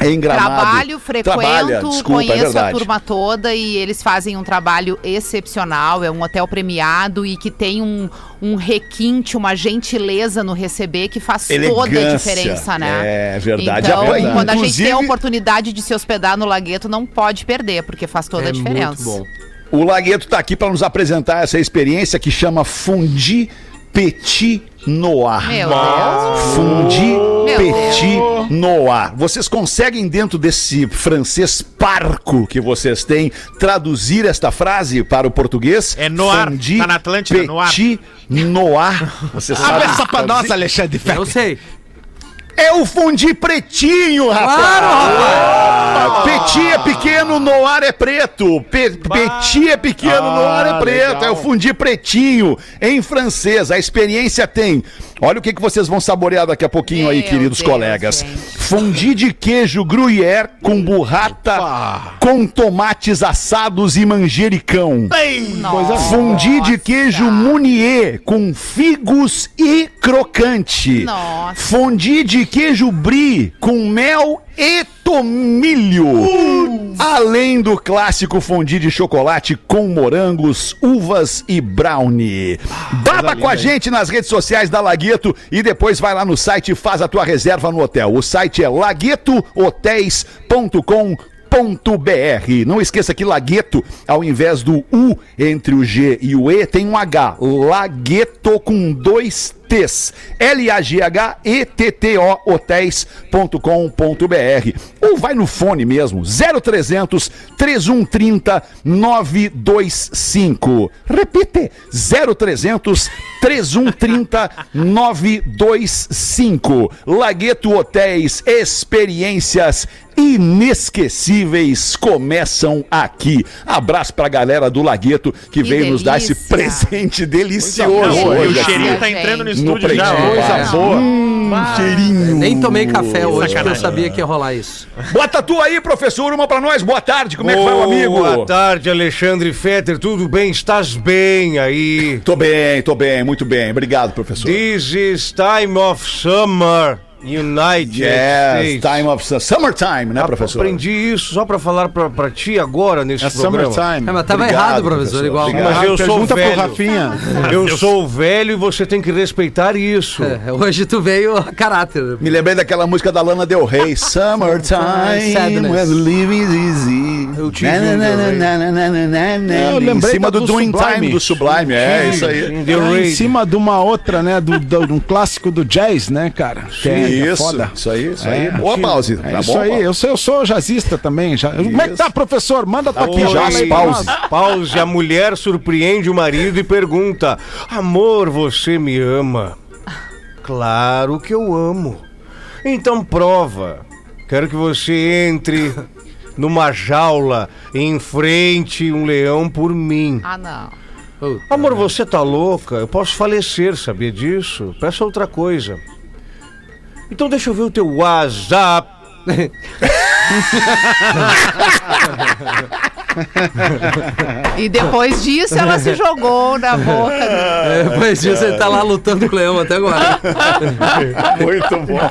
Em Gramado. Trabalho, frequento, Trabalha, desculpa, é conheço a verdade. turma toda e eles fazem um trabalho excepcional. É um hotel premiado e que tem um, um requinte, uma gentileza no receber que faz toda a Elegância. diferença, né? É verdade. Então, É verdade. quando a gente tem a Inclusive- oportunidade de se hospedar no Lagueto, não pode perder, porque faz toda a diferença. Muito bom. O Lagueto tá aqui para nos apresentar essa experiência que chama Fundi Petit Noir. Meu Deus. Fundi Meu Petit Noir. Vocês conseguem, dentro desse francês parco que vocês têm, traduzir esta frase para o português? É noir. Fundi Tá na Atlântida, noir. Petit Noir. Você Abre sabe essa pra traduzir? nós, Alexandre. Eu sei. É o fundi pretinho, rapaz! Ah, Petit é pequeno, noir é preto. Pe petit é pequeno, noir é preto. legal. É o fundi pretinho em francês. A experiência tem. Olha o que, que vocês vão saborear daqui a pouquinho aí, Meu queridos Deus, colegas. gente. Fundi de queijo gruyère com burrata, com tomates assados e manjericão. Nossa. Fundi de queijo Munier com figos e crocante. Nossa. Fundi de queijo brie com mel e tomilho. Além do clássico fundi de chocolate com morangos, uvas e brownie. Baba com a gente nas redes sociais da Lagueto e depois vai lá no site e faz a tua reserva no hotel. O site é laguetohotéis.com Não esqueça que Lagueto, ao invés do U entre o G e o E, tem um H. Lagueto com dois T's. L-A-G-H-E-T-T-O hotéis.com.br. Ou vai no fone mesmo, 0300 3130 925. Repite, 0300 3130 925. Lagueto Hotéis, experiências inesquecíveis começam aqui. Abraço pra galera do Lagueto que, Que veio nos dar esse delícia. presente delicioso. Não, e o hoje aqui. cheirinho tá entrando no No estúdio já. Coisa É. boa. Hum, cheirinho. Nem tomei café hoje, porque eu sabia que ia rolar isso. Bota tu aí, professor, uma pra nós. Boa tarde, como é que vai o amigo? Boa tarde, Alexandre Fetter. Tudo bem? Estás bem aí? Tô bem, tô bem, muito bem. Obrigado, professor. This is time of summer, United Yes, States. time of su- summertime, né, professor? Aprendi isso só pra falar pra, pra ti agora nesse É programa. summertime. É, mas tava Obrigado, errado, professor, professor. igual. Obrigado. Mas eu sou Pergunta pro velho. Rafinha. Eu sou velho e você tem que respeitar isso. É, hoje tu veio a caráter. Me lembrei daquela música da Lana Del Rey, Summertime, Sadness. when living is easy. Eu tive Na, na, Del na, Rey. na, na, na, na, na, Eu Em lembrei cima da do do Doing Sublime. Time do Sublime, é isso aí. In the É, em rain. cima de uma outra, né? Do, do- de um clássico do jazz, né, cara? Que é- é Isso, foda. isso aí, isso aí. É. Boa pause. É tá isso bom, aí, eu sou, eu sou jazzista também. Já. Como é que tá, professor? Manda tua Tá aqui jazz, pause. Pause. A mulher surpreende o marido e pergunta: Amor, você me ama? Claro que eu amo. Então prova. Quero que você entre numa jaula e enfrente um leão por mim. Ah, não. Amor, você tá louca? Eu posso falecer, sabia disso? Peça outra coisa. Então deixa eu ver o teu WhatsApp. E depois disso ela se jogou na boca. do- É, Depois disso, ele tá lá lutando com o leão até agora. Muito bom.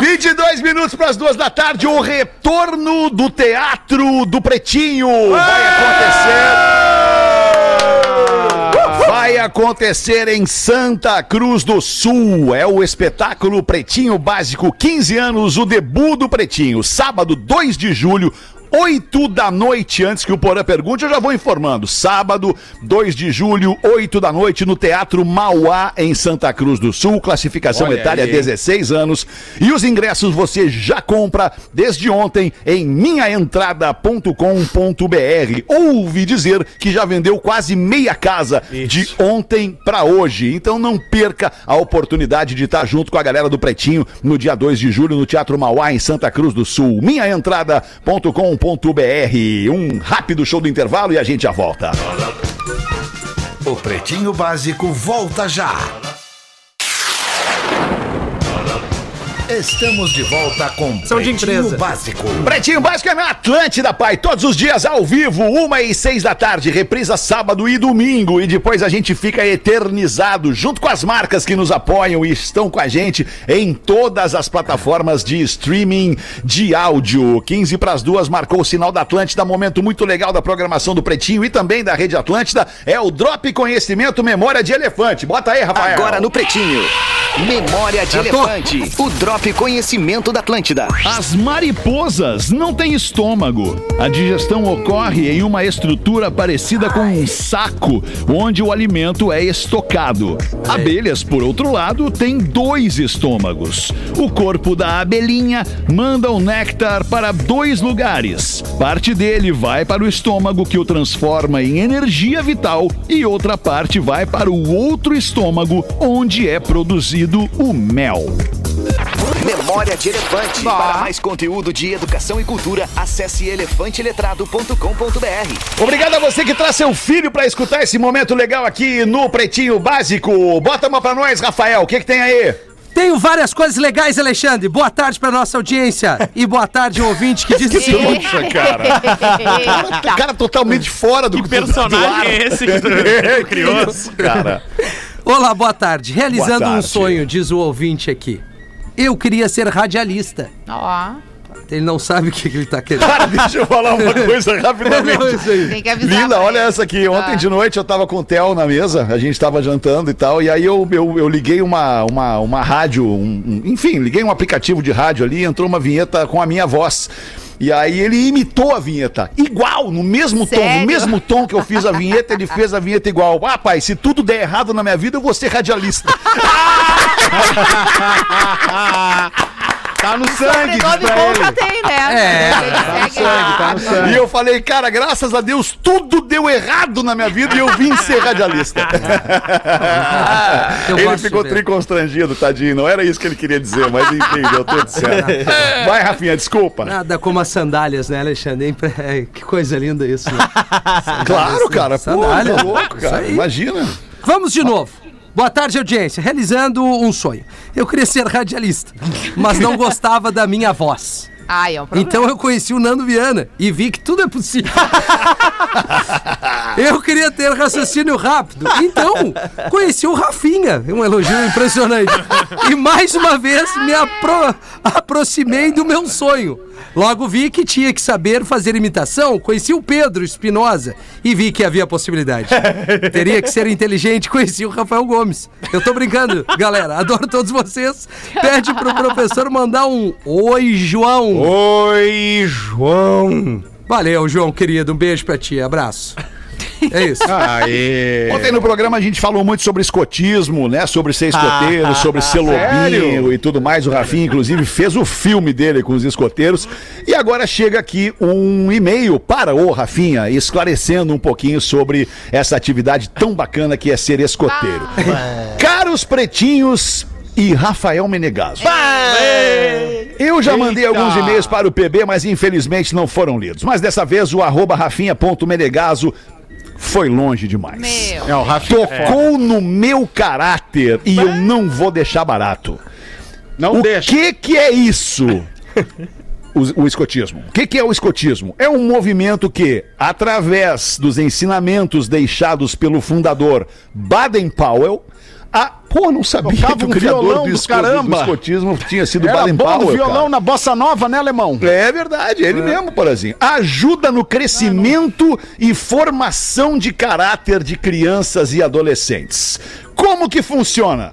22 minutos para as duas da tarde, o retorno do Teatro do Pretinho vai acontecer. Vai acontecer em Santa Cruz do Sul. É o espetáculo Pretinho Básico 15 anos, o debut do Pretinho. Sábado, 2 de julho. 8 da noite, antes que o Porã pergunte, eu já vou informando. Sábado, 2 de julho, 8 da noite, no Teatro Mauá, em Santa Cruz do Sul. Classificação Olha etária aí, hein? 16 anos. E os ingressos você já compra desde ontem em minhaentrada.com.br. Ouvi dizer que já vendeu quase meia casa de ontem pra hoje. Então não perca a oportunidade de estar junto com a galera do Pretinho no dia 2 de julho no Teatro Mauá, em Santa Cruz do Sul. Minhaentrada.com.br. Um rápido show do intervalo e a gente já volta. O Pretinho Básico volta já. Estamos de volta com São de Pretinho empresa. Básico. Pretinho Básico é na Atlântida, pai. Todos os dias ao vivo, uma e seis da tarde. Reprisa sábado e domingo. E depois a gente fica eternizado junto com as marcas que nos apoiam e estão com a gente em todas as plataformas de streaming de áudio. 15 para as duas marcou o sinal da Atlântida. Momento muito legal da programação do Pretinho e também da Rede Atlântida. É o Drop Conhecimento Memória de Elefante. Bota aí, Rafael. Agora no Pretinho. Memória de Elefante. O Drop Conhecimento da Atlântida. As mariposas não têm estômago. A digestão ocorre em uma estrutura parecida com um saco, onde o alimento é estocado. Abelhas, por outro lado, têm dois estômagos. O corpo da abelhinha manda o néctar para dois lugares. Parte dele vai para o estômago, que o transforma em energia vital, e outra parte vai para o outro estômago, onde é produzido o mel. Memória de Elefante. Para mais conteúdo de educação e cultura, acesse elefanteletrado.com.br. Obrigado a você que traz seu filho pra escutar esse momento legal aqui no Pretinho Básico. Bota uma pra nós, Rafael. O que, que tem aí? Tenho várias coisas legais, Alexandre. Boa tarde pra nossa audiência. E boa tarde, um ouvinte que diz o seguinte. Cara. Eita. Cara totalmente fora do Que personagem é esse que tu, que tu criou? Cara. Olá, boa tarde. Realizando Boa um tarde. sonho, diz o ouvinte aqui. Eu queria ser radialista. Ó, Ele não sabe o que, que ele tá querendo. Cara, deixa eu falar uma coisa Não, rapidamente. isso aí. tem que avisar. Linda, pra olha ele. essa aqui. Ontem Ah. de noite eu tava com o Theo na mesa, a gente tava jantando e tal, e aí eu, eu, eu liguei uma, uma, uma rádio, um- um- enfim, liguei um aplicativo de rádio ali e entrou uma vinheta com a minha voz. E aí ele imitou a vinheta. Igual, no mesmo tom, Sério? no mesmo tom que eu fiz a vinheta, ele fez a vinheta igual. Ah, pai, se tudo der errado na minha vida, eu vou ser radialista. Tá no sangue, diz Sobrenome pra bom ele. já tem, né? É, Tá no sangue, tá no sangue. E eu falei, cara, graças a Deus, tudo deu errado na minha vida e eu vim ser radialista. Eu ele ficou triconstrangido, tadinho. Não era isso que ele queria dizer, mas enfim, deu tudo certo. Vai, Rafinha, desculpa. Nada como as sandálias, né, Alexandre? É, Que coisa linda isso. né? Claro, cara. Pô, Sandália. tá louco, cara. Imagina. Vamos de novo. Boa tarde, audiência. Realizando um sonho. Eu queria ser radialista, mas não gostava da minha voz. Ai, é um problema. Então eu conheci o Nando Viana e vi que tudo é possível. eu queria ter raciocínio rápido. Então, conheci o Rafinha. Um elogio impressionante. E mais uma vez me apro- aproximei do meu sonho. Logo vi que tinha que saber fazer imitação. Conheci o Pedro Espinosa e vi que havia possibilidade. Teria que ser inteligente. Conheci o Rafael Gomes. Eu tô brincando, galera. Adoro todos vocês. Pede pro professor mandar um Oi, João. Oi, João. Valeu, João, querido. Um beijo pra ti. Abraço. É isso. Aê. Ontem no programa a gente falou muito sobre escotismo, né? Sobre ser escoteiro, sobre ser lobinho e tudo mais. O Rafinha, inclusive, fez o filme dele com os escoteiros. E agora chega aqui um e-mail para o Rafinha, esclarecendo um pouquinho sobre essa atividade tão bacana que é ser escoteiro. Caros pretinhos e Rafael Menegaso. Eu já mandei Eita! alguns e-mails para o PB, mas infelizmente não foram lidos. Mas dessa vez o arroba rafinha.menegaso foi longe demais. Meu. É, o Rafinha é. Tocou no meu caráter e eu não vou deixar barato. Não o deixa. que que é isso? O, o escotismo. O que, que é o escotismo? É um movimento que, através dos ensinamentos deixados pelo fundador Baden Powell, a... Pô, não sabia Tocava que o um violão do, esco- caramba. do escotismo tinha sido Era Baden bom Powell. violão cara. na bossa nova, né, alemão? É verdade, ele mesmo, Porazinho. Ajuda no crescimento e formação de caráter de crianças e adolescentes. Como que funciona?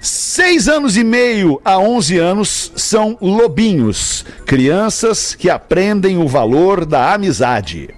Seis anos e meio a 11 anos são lobinhos, crianças que aprendem o valor da amizade.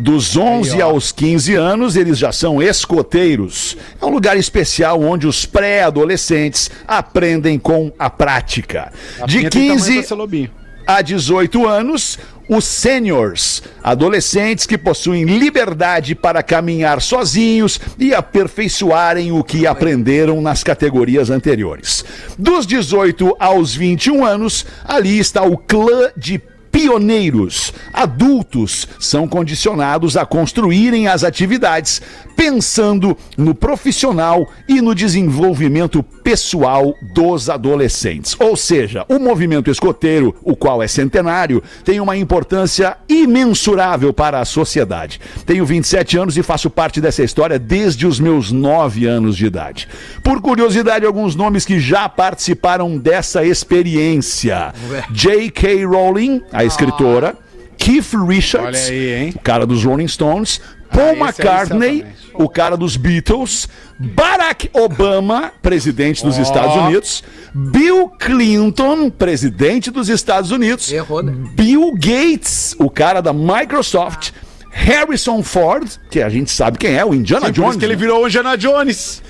Dos 11 aos 15 anos, eles já são escoteiros. É um lugar especial onde os pré-adolescentes aprendem com a prática. De tem tamanho 15 pra ser lobinho. a 18 anos, os seniors, adolescentes que possuem liberdade para caminhar sozinhos e aperfeiçoarem o que aprenderam nas categorias anteriores. Dos 18 aos 21 anos, ali está o clã de pioneiros. Adultos são condicionados a construírem as atividades pensando no profissional e no desenvolvimento pessoal dos adolescentes. Ou seja, o movimento escoteiro, o qual é centenário, tem uma importância imensurável para a sociedade. Tenho 27 anos e faço parte dessa história desde os meus 9 anos de idade. Por curiosidade, alguns nomes que já participaram dessa experiência: J.K. Rowling, a escritora, Keith Richards, aí, cara dos Rolling Stones, Paul aí, McCartney, certamente. o cara dos Beatles, Barack Obama, presidente dos Estados Unidos, Bill Clinton, presidente dos Estados Unidos, Errou, né? Bill Gates, o cara da Microsoft, Harrison Ford, que a gente sabe quem é, o Indiana Sim, por Jones, isso que ele virou o Indiana Jones.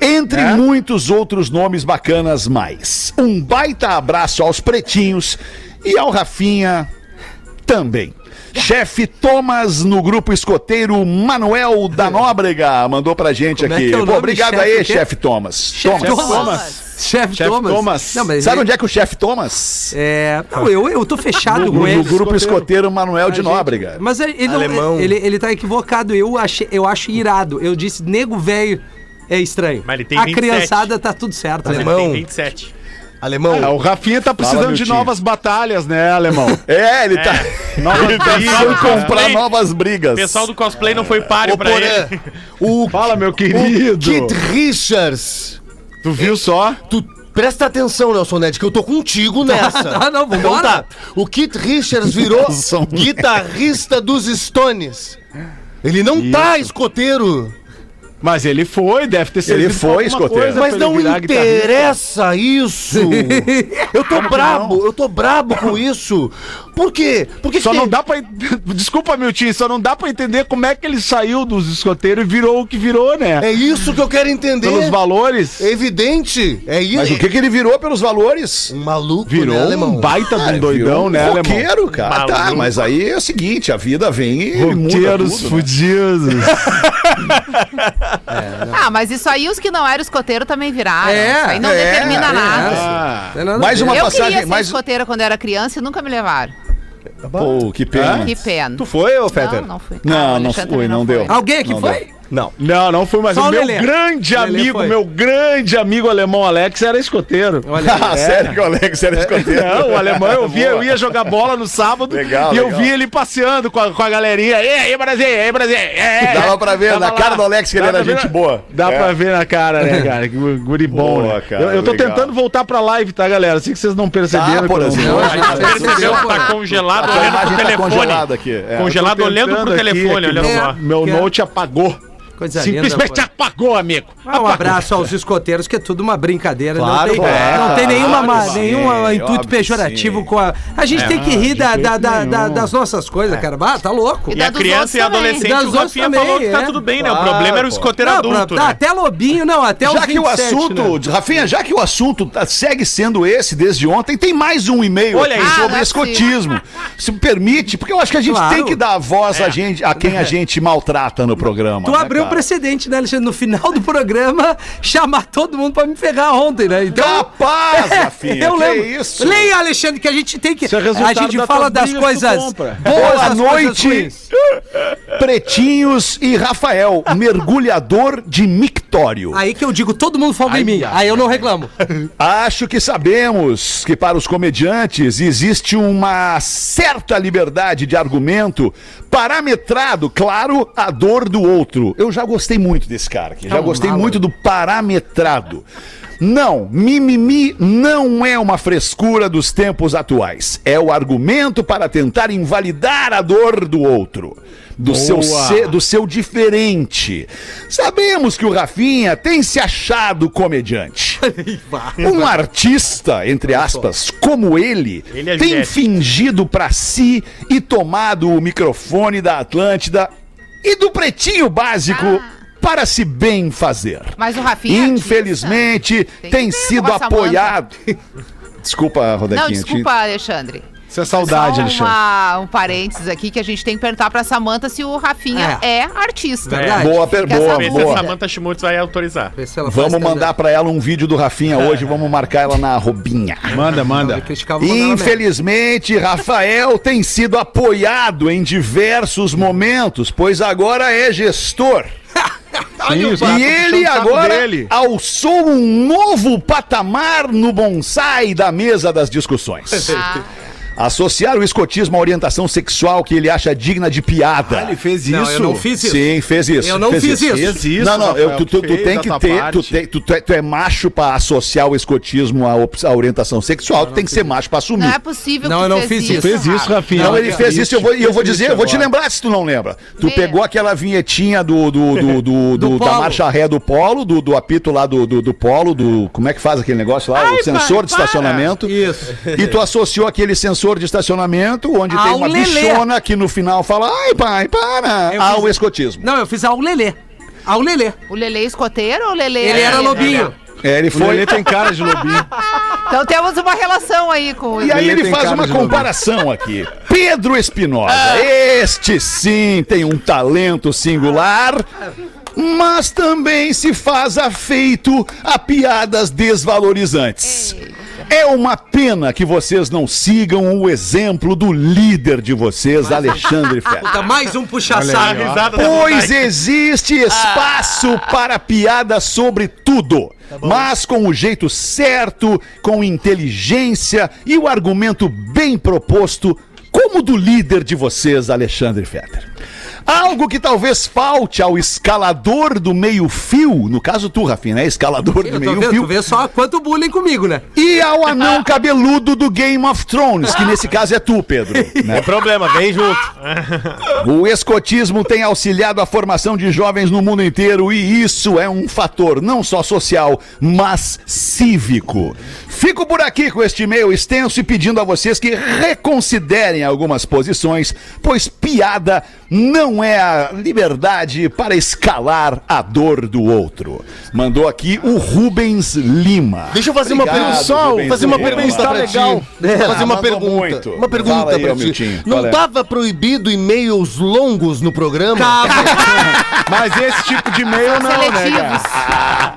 Entre É? muitos outros nomes bacanas mais. Um baita abraço aos pretinhos e ao Rafinha também. Chefe Thomas no grupo escoteiro Manuel da Nóbrega mandou pra gente Como é aqui. é o Pô, obrigado Chefe aí, chefe Thomas. Chefe Thomas. Thomas. Chefe Chefe Thomas. Thomas. Não, Sabe ele- onde é que o chefe Thomas? É, não, eu, eu tô fechado No, com ele. no grupo escoteiro Manuel de gente- Nóbrega. Mas ele, ele, não- Alemão. ele, ele tá equivocado. Eu, achei, eu acho irado. Eu disse, nego velho é estranho. Mas ele tem A 27. criançada tá tudo certo. Mas ele Alemão. tem 27. Alemão. Ah, o Rafinha tá precisando de tio. novas batalhas, né, alemão? É, ele tá. Novas ele tá precisando comprar novas brigas. O pessoal do cosplay não foi páreo Ô, pra ele. o, Fala, meu o querido. Kit Richards. Tu viu só? Tu presta atenção, Nelson Ned, que eu tô contigo nessa. Ah, não, vambora. Então tá. O Kit Richards virou guitarrista dos Stones. Ele não tá escoteiro. Mas ele foi, deve ter servido pra foi escoteiro. Mas ele não guitarrista. interessa isso. Eu tô brabo, eu tô brabo com isso. Por quê? Porque Só tem- não dá pra. Desculpa, meu tio, só não dá pra entender como é que ele saiu dos escoteiros e virou o que virou, né? É isso que eu quero entender. Pelos valores. É evidente. É isso. Mas o que, que ele virou pelos valores? Um maluco, Virou né, alemão? um baita de Ah, um doidão, virou um né, alemão? roqueiro, cara. Tá, Maluco. mas aí é o seguinte, a vida vem e Roqueiros tudo, né? fudidos. Ah, mas isso aí os que não eram escoteiro também viraram. É, isso aí não é, determina é. nada. Ah, Tem nada a Mais uma eu passagem, queria ser mais- escoteira quando era criança e nunca me levaram. Pô, que pena. Que pena. Tu foi, ô Fetter? Não, não fui. Não, Ah, não Alexandre fui, também não deu. Alguém aqui Não foi? Não. Não, não fui, mas Só o meu Lelê. grande Lelê amigo, foi. meu grande amigo alemão Alex era escoteiro. Olha aí. Ah, sério que o Alex era escoteiro? Não, o alemão eu via, eu ia jogar bola no sábado Legal, e eu legal. via ele passeando com a, com a galerinha. E aí, Brasil, e aí, Brasil. E aí, Dava pra ver Tava na lá. cara do Alex que ele Dá era pra ver gente na- boa. Dá É. pra ver na cara, né, cara? Que gu- guri bom, Boa, né? cara, eu, eu tô legal. tentando voltar pra live, tá, galera? Sei que vocês não perceberam. Tá, que eu não- Porazinho. Não, A gente percebeu que tá congelado A olhando imagem pro tá telefone. congelada aqui. é. Congelado olhando pro telefone, olha meu- só. Meu note apagou. Coisa Simplesmente linda. apagou, amigo. Ah, um abraço aos escoteiros, que é tudo uma brincadeira. Claro, não tem, claro. não tem nenhuma, Claro sim, nenhum intuito pejorativo sim. com a. A gente tem que rir da, da- da- da- das nossas coisas, cara. Ah, tá louco. E E da a criança e a adolescente, Das o Rafinha também, falou que tá é. tudo bem, né? Claro, o problema era o escoteiro Não, adulto, tá, né? Até lobinho, não, até os Já que o 27, assunto, né? Rafinha, já que o assunto tá- segue sendo esse desde ontem, tem mais um e-mail Olha aqui aí. Ah, sobre é escotismo. Se me permite, porque eu acho que a gente tem que dar voz a, gente, a quem a gente maltrata no programa. Tu né, abriu? Precedente, né, Alexandre? No final do programa, chamar todo mundo pra me ferrar ontem, né? Então. Capaz, Rafinha, eu que lembro. isso? Leia, Alexandre, que a gente tem que. Isso é resultado a gente da fala das coisas boas, Boa noite. Pretinhos e Rafael, mergulhador de mictório. Aí que eu digo, todo mundo folga em mim. Aí eu não reclamo. Acho que sabemos que para os comediantes existe uma certa liberdade de argumento parametrado, claro, a dor do outro. Eu já gostei muito desse cara aqui, já gostei muito do parametrado. Não, mimimi não é uma frescura dos tempos atuais. É o argumento para tentar invalidar a dor do outro. Do seu, ser- do seu diferente. Sabemos que o Rafinha tem se achado comediante. Um artista, entre aspas, como ele, Ele é tem Juliette. fingido pra si e tomado o microfone da Atlântida e do Pretinho Básico para se bem fazer. Mas o Rafinha. é Infelizmente, Tem que tem ter sido apoiado. Desculpa, Rodequinha. Não, desculpa, Alexandre. Isso é saudade, Só Alexandre. uma, um parênteses aqui que a gente tem que perguntar pra Samanta se o Rafinha é, artista. Verdade. Boa, per Fica essa boa, Ver se a boa. Samantha Schmutz vai autorizar. Vamos mandar pra ela um vídeo do Rafinha hoje, vamos marcar ela na arrobinha. Manda, manda. Infelizmente, Rafael tem sido apoiado em diversos momentos, pois agora é gestor. Sim, E ele agora dele. alçou um novo patamar no bonsai da mesa das discussões. Ah, Associar o escotismo à orientação sexual que ele acha digna de piada. Ah, ele fez isso. Não, eu não fiz isso. Sim, fez isso. Eu não fez fiz isso. Fez isso, não, não, eu- Rafael, tu, tu- tu fez tem que ter, tu, tem- tu- tu é- tu é macho pra associar o escotismo à, op- à orientação sexual, tu tem que ser macho pra assumir. não é possível Não, que eu não tu fiz isso. Fez isso, Rafa. Rafinha. Não, ele fez isso, eu vou, e eu vou dizer, eu vou te lembrar se tu não lembra. Tu Vê. pegou aquela vinhetinha do, do, do, do- do- da marcha ré do polo, do, do apito lá do, do, do polo, do. Como é que faz aquele negócio lá? o sensor de estacionamento. Isso. E tu associou aquele sensor de estacionamento, onde tem Ao uma Lelê. bichona que no final fala, ai pai, para, Eu ao fiz- escotismo. Não, eu fiz ao Lelê. Ao Lelê. O Lele escoteiro ou o Lele? Ele era lobinho. É, ele O foi. Lelê tem cara de lobinho. Então temos uma relação aí com o E aí Lelê ele tem faz uma lobinho. comparação aqui. Pedro Espinosa. Ah. Este sim tem um talento singular, mas também se faz afeito a piadas desvalorizantes. É uma pena que vocês não sigam o exemplo do líder de vocês, Alexandre Ferro. Puta, mais um puxa-saco. Pois existe espaço para piada sobre tudo. Mas com o jeito certo, com inteligência e o argumento bem proposto, como o do líder de vocês, Alexandre Fetter. Algo que talvez falte ao escalador do meio-fio, no caso tu, Rafinha, né? Escalador Eu do vendo, tu meio-fio. vê só quanto bullying comigo, né? E ao anão cabeludo do Game of Thrones, que nesse caso é tu, Pedro. né? É problema, vem junto. O escotismo tem auxiliado a formação de jovens no mundo inteiro e isso é um fator não só social, mas cívico. Fico por aqui com este e-mail extenso e pedindo a vocês que reconsiderem algumas posições, pois piada não é a liberdade para escalar a dor do outro. Mandou aqui o Rubens Lima. Deixa eu fazer uma Obrigado, pergunta só, Rubens fazer uma Lima. pergunta Tá pra legal. ti. Vou fazer uma mandou pergunta. muito. Uma pergunta Fala aí, pra ti. Não qual é? tava proibido e-mails longos no programa? Mas esse tipo de e-mail não, né, Seletivos. cara?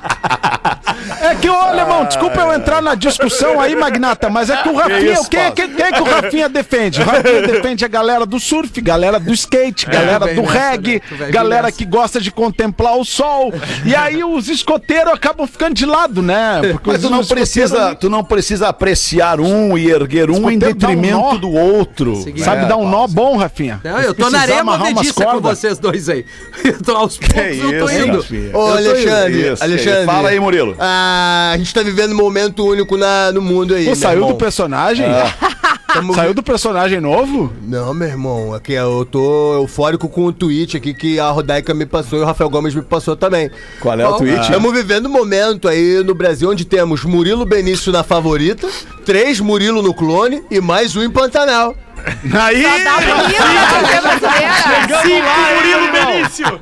É que, ô, Alemão, desculpa eu entrar na discussão aí, Magnata, mas é que o Rafinha, quem, Paulo? quem, quem que o Rafinha defende? O Rafinha defende a galera do surf, galera do skate, galera vem do reggae, né? Galera que gosta de contemplar o sol. E aí os escoteiros acabam ficando de lado, né? Porque Mas tu não precisa, tu não precisa apreciar um e erguer um em um detrimento nó. do outro. Sabe É, dar um nó Paulo. bom, Rafinha? Não, eu tô na precisar areia amarrar umas movediça com cordas. vocês dois aí. Eu tô aos poucos, eu tô indo. Ô, Alexandre, Isso, Alexandre. Fala aí, Murilo. Ah, a gente tá vivendo um momento único na, no mundo aí. Pô, saiu irmão. do personagem? Tamo- Saiu do personagem novo? Não, meu irmão, aqui eu tô eufórico com o tweet aqui que a Rodaica me passou e o Rafael Gomes me passou também. Qual é o tweet? Estamos vivendo um momento aí no Brasil onde temos Murilo Benício na favorita, três Murilo no clone e mais um em Pantanal. Aí! Só dá bonito brasileira. Cinco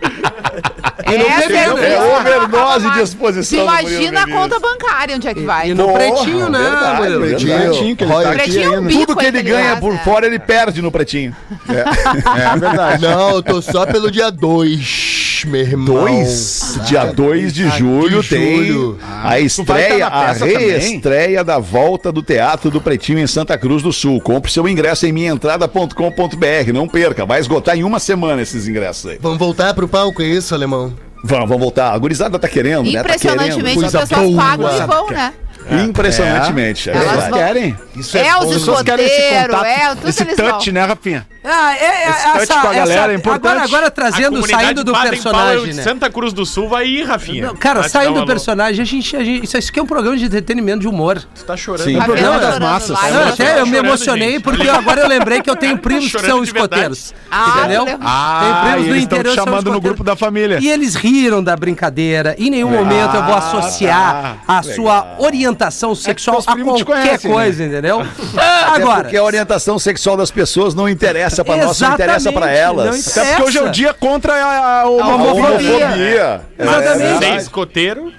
Murilo Benício! Essa é, É overdose de exposição. Imagina a Benício. conta bancária onde é que vai. E no Porra, pretinho, né, verdade. Pretinho, que ele tá aqui Pretinho é um bico Tudo que ele ganha por né? fora, ele perde no pretinho. É verdade. Não, eu tô só pelo dia 2, meu irmão. 2, dia 2 de julho, de tem julho. a estreia, tá a peça também? reestreia da volta do Teatro do Pretinho em Santa Cruz do Sul. Compre seu ingresso em minhaentrada.com.br. Não perca, vai esgotar em uma semana esses ingressos aí. Vamos voltar pro palco, é isso, alemão? Vamos, vamos voltar. A gurizada tá querendo, né? Tá Impressionantemente, querendo. as pessoas boa. pagam e vão, né? Impressionantemente. É, Elas Querem? Isso É, os bom. As pessoas querem esse escoteiros, contato, é, tudo esse eles touch, vão. né, Rafinha? Ah, é, é, Esse touch com a galera é importante. Agora, agora trazendo, saindo do Baden personagem, né? Santa Cruz do Sul vai ir, Rafinha. Não, cara, Vai saindo um do personagem, a gente, a gente. Isso aqui é um programa de entretenimento de humor. Tu tá chorando. Sim. Tá vendo? programa Tá das massas. lá, Não, tá até eu me chorando, emocionei gente. porque agora eu lembrei que eu tenho primos que são escoteiros. Ah, entendeu? Ah, Tem primos do eles estão interior chamando no escoteiros. grupo da família. E eles riram da brincadeira. Em nenhum momento eu vou associar tá. a sua orientação sexual teus a primos te qualquer conhecem, né? coisa, entendeu? Até Agora. porque a orientação sexual das pessoas não interessa pra nós, não interessa pra elas. não Até porque hoje é o dia contra a, a A homofobia. homofobia. Exatamente. Ser escoteiro.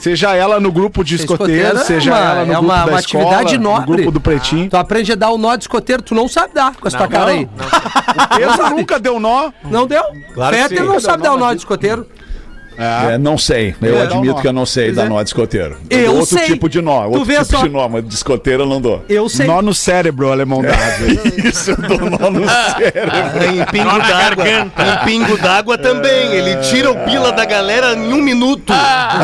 Seja ela no grupo de escoteiro é seja uma- ela no é grupo uma- da uma escola, atividade no nobre. grupo do Pretinho. Tu aprende a dar o nó de escoteiro, tu não sabe dar com essa tua cara aí. Pedro nunca deu nó. Não deu? Claro sim. não sabe dar o nó de escoteiro. É, não sei. Eu É, admito que eu não sei Pois dar é. nó de escoteiro. Eu outro sei. tipo de nó, Tu outro vê tipo só. de nó, mas de escoteiro eu não dou. Eu sei. Nó no cérebro, alemão da asa. Isso, eu dou nó no cérebro. Ah, em pingo d'água. Em pingo d'água também. Ele tira o pila da galera em um minuto. A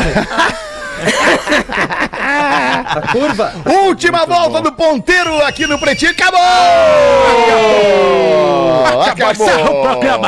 curva. Última volta do ponteiro aqui no Pretinho. Acabou! Acabou! Encerra o programa,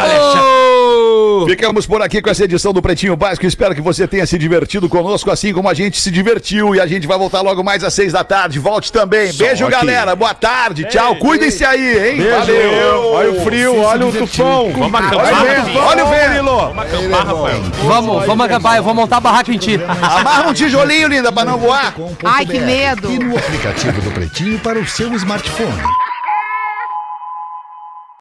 Ficamos por aqui com essa edição do Pretinho Básico. Espero que você tenha se divertido conosco, assim como a gente se divertiu. E a gente vai voltar logo mais às seis da tarde. Volte também. Beijo, aqui. galera. Boa tarde. Tchau. Cuidem-se aí, hein? Valeu. Olha o frio, olha o tufão. Vamos Olha acampar, o vento. Rafinha. Olha o vento. Vamos acampar, Rafael. Vamos, vamos acabar. Eu vou montar a barraca em ti. Amarra um tijolinho, linda, pra não voar. Ai, que medo. E no aplicativo do Pretinho para o seu smartphone.